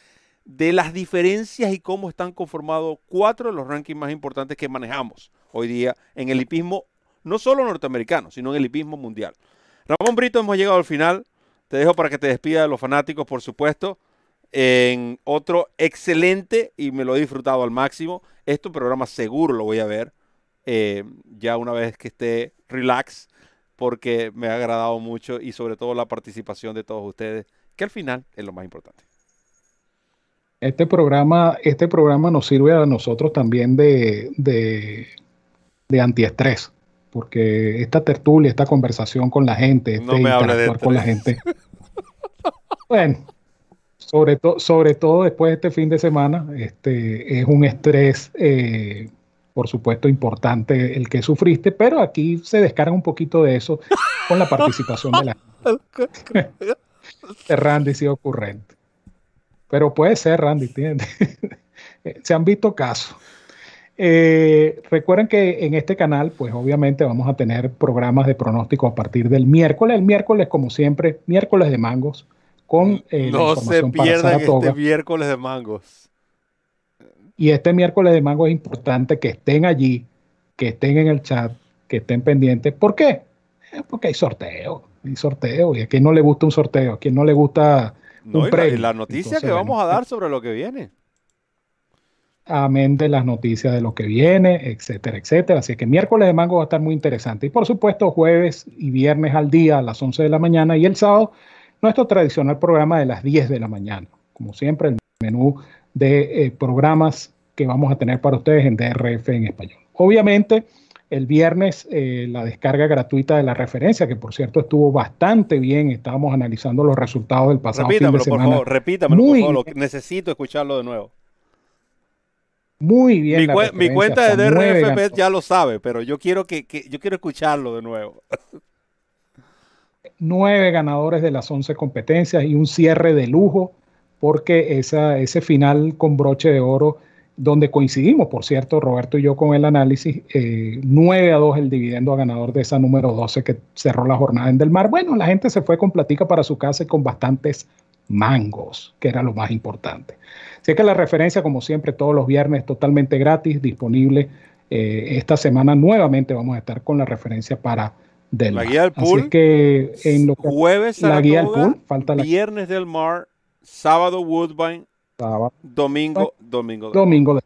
A: de las diferencias y cómo están conformados cuatro de los rankings más importantes que manejamos hoy día en el hipismo, no solo norteamericano, sino en el hipismo mundial. Ramón Brito, hemos llegado al final. Te dejo para que te despida de los fanáticos, por supuesto, en otro excelente y me lo he disfrutado al máximo. Este programa seguro lo voy a ver eh, ya una vez que esté relax, porque me ha agradado mucho y sobre todo la participación de todos ustedes, que al final es lo más importante.
B: Este programa, este programa nos sirve a nosotros también de, de, de antiestrés porque esta tertulia, esta conversación con la gente, este interactuar con la gente. bueno, sobre, todo sobre todo después de este fin de semana, este, es un estrés, eh, por supuesto, importante el que sufriste, pero aquí se descarga un poquito de eso con la participación de la (laughs) gente. de (laughs) Randy sí ocurrente. Pero puede ser, Randy, ¿entiendes? (laughs) se han visto casos. Eh, recuerden que en este canal, pues obviamente vamos a tener programas de pronóstico a partir del miércoles. El miércoles, como siempre, miércoles de mangos. Con,
A: eh, no se pierdan este miércoles de mangos.
B: Y este miércoles de mangos es importante que estén allí, que estén en el chat, que estén pendientes. ¿Por qué? Eh, porque hay sorteo, hay sorteo. Y a quien no le gusta un sorteo, a quien no le gusta un premio.
A: La, noticia que vamos a dar sobre lo que viene
B: amén de las noticias de lo que viene, etcétera, etcétera. Así que miércoles de mango va a estar muy interesante. Y por supuesto, jueves y viernes al día a las 11 de la mañana y el sábado, nuestro tradicional programa de las 10 de la mañana. Como siempre, el menú de eh, programas que vamos a tener para ustedes en DRF en español. Obviamente, el viernes eh, la descarga gratuita de la referencia, que por cierto estuvo bastante bien. Estábamos analizando los resultados del pasado fin de semana.
A: Por favor, repítamelo, por favor. Necesito escucharlo de nuevo.
B: Muy bien.
A: Mi, cuenta de DRFP ya lo sabe, pero yo quiero que, yo quiero escucharlo de nuevo.
B: Nueve ganadores de las once competencias y un cierre de lujo, porque esa, ese final con broche de oro, donde coincidimos, por cierto, Roberto y yo con el análisis, eh, 9 a 2 el dividendo a ganador de esa número 12 que cerró la jornada en Del Mar. Bueno, la gente se fue con platica para su casa y con bastantes mangos, que era lo más importante. Así que la referencia, como siempre, todos los viernes totalmente gratis, disponible. Eh, esta semana nuevamente vamos a estar con la referencia para
A: del La guía del pool.
B: Así que en lo
A: jueves la guía del pool, falta la viernes del mar, sábado Woodbine, domingo, domingo.
B: Domingo de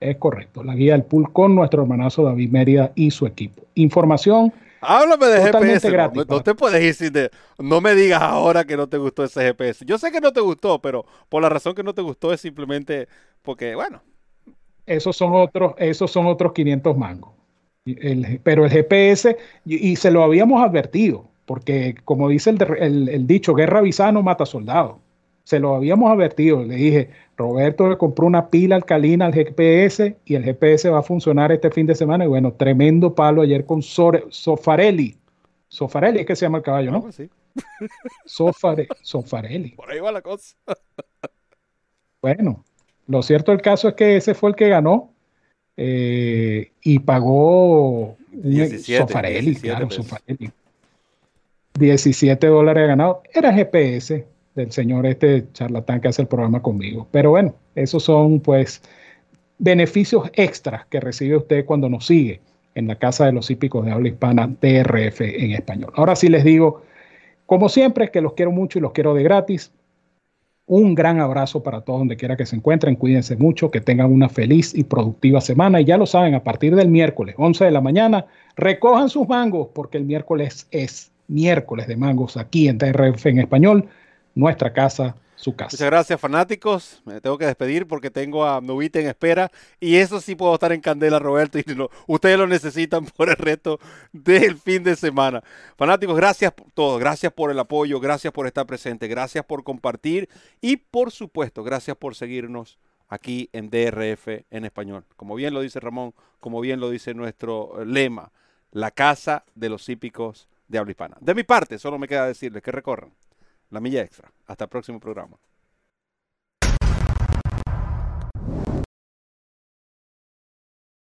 B: Es correcto, la guía del pool con nuestro hermanazo David Mérida y su equipo. Información
A: Háblame de GPS. no, te puedes de. No me digas ahora que no te gustó ese GPS. Yo sé que no te gustó, pero por la razón que no te gustó es simplemente porque, bueno.
B: Esos son otros, esos son otros 500 mangos. pero el GPS, y, se lo habíamos advertido, porque como dice el, el dicho, guerra avisada no mata soldado. Se lo habíamos advertido. Le dije, Roberto le compró una pila alcalina al GPS y el GPS va a funcionar este fin de semana. Y bueno, tremendo palo ayer con Sofarelli. Sofarelli es que se llama el caballo, ¿no? sí. (laughs) Sofarelli.
A: Por ahí va la cosa.
B: bueno, lo cierto del caso es que ese fue el que ganó eh, y pagó 17, Sofarelli, claro, Sofarelli. 17 dólares ganado. Era GPS del señor este charlatán que hace el programa conmigo. Pero bueno, esos son pues beneficios extras que recibe usted cuando nos sigue en la Casa de los Hípicos de Habla Hispana, DRF en español. Ahora sí les digo, como siempre, que los quiero mucho y los quiero de gratis. Un gran abrazo para todos donde quiera que se encuentren. Cuídense mucho, que tengan una feliz y productiva semana. Y ya lo saben, a partir del miércoles, 11 de la mañana, recojan sus mangos, porque el miércoles es miércoles de mangos aquí en TRF en español, nuestra casa, su casa.
A: Muchas gracias, fanáticos. Me tengo que despedir porque tengo a Novita en espera. Y eso sí puedo estar en candela, Roberto. Y ustedes lo necesitan por el resto del fin de semana. Fanáticos, gracias por todo. Gracias por el apoyo. Gracias por estar presente. Gracias por compartir. Y por supuesto, gracias por seguirnos aquí en DRF en español. Como bien lo dice Ramón, como bien lo dice nuestro lema, la casa de los hípicos de habla hispana. De mi parte, solo me queda decirles que recorran la milla extra. Hasta el próximo programa.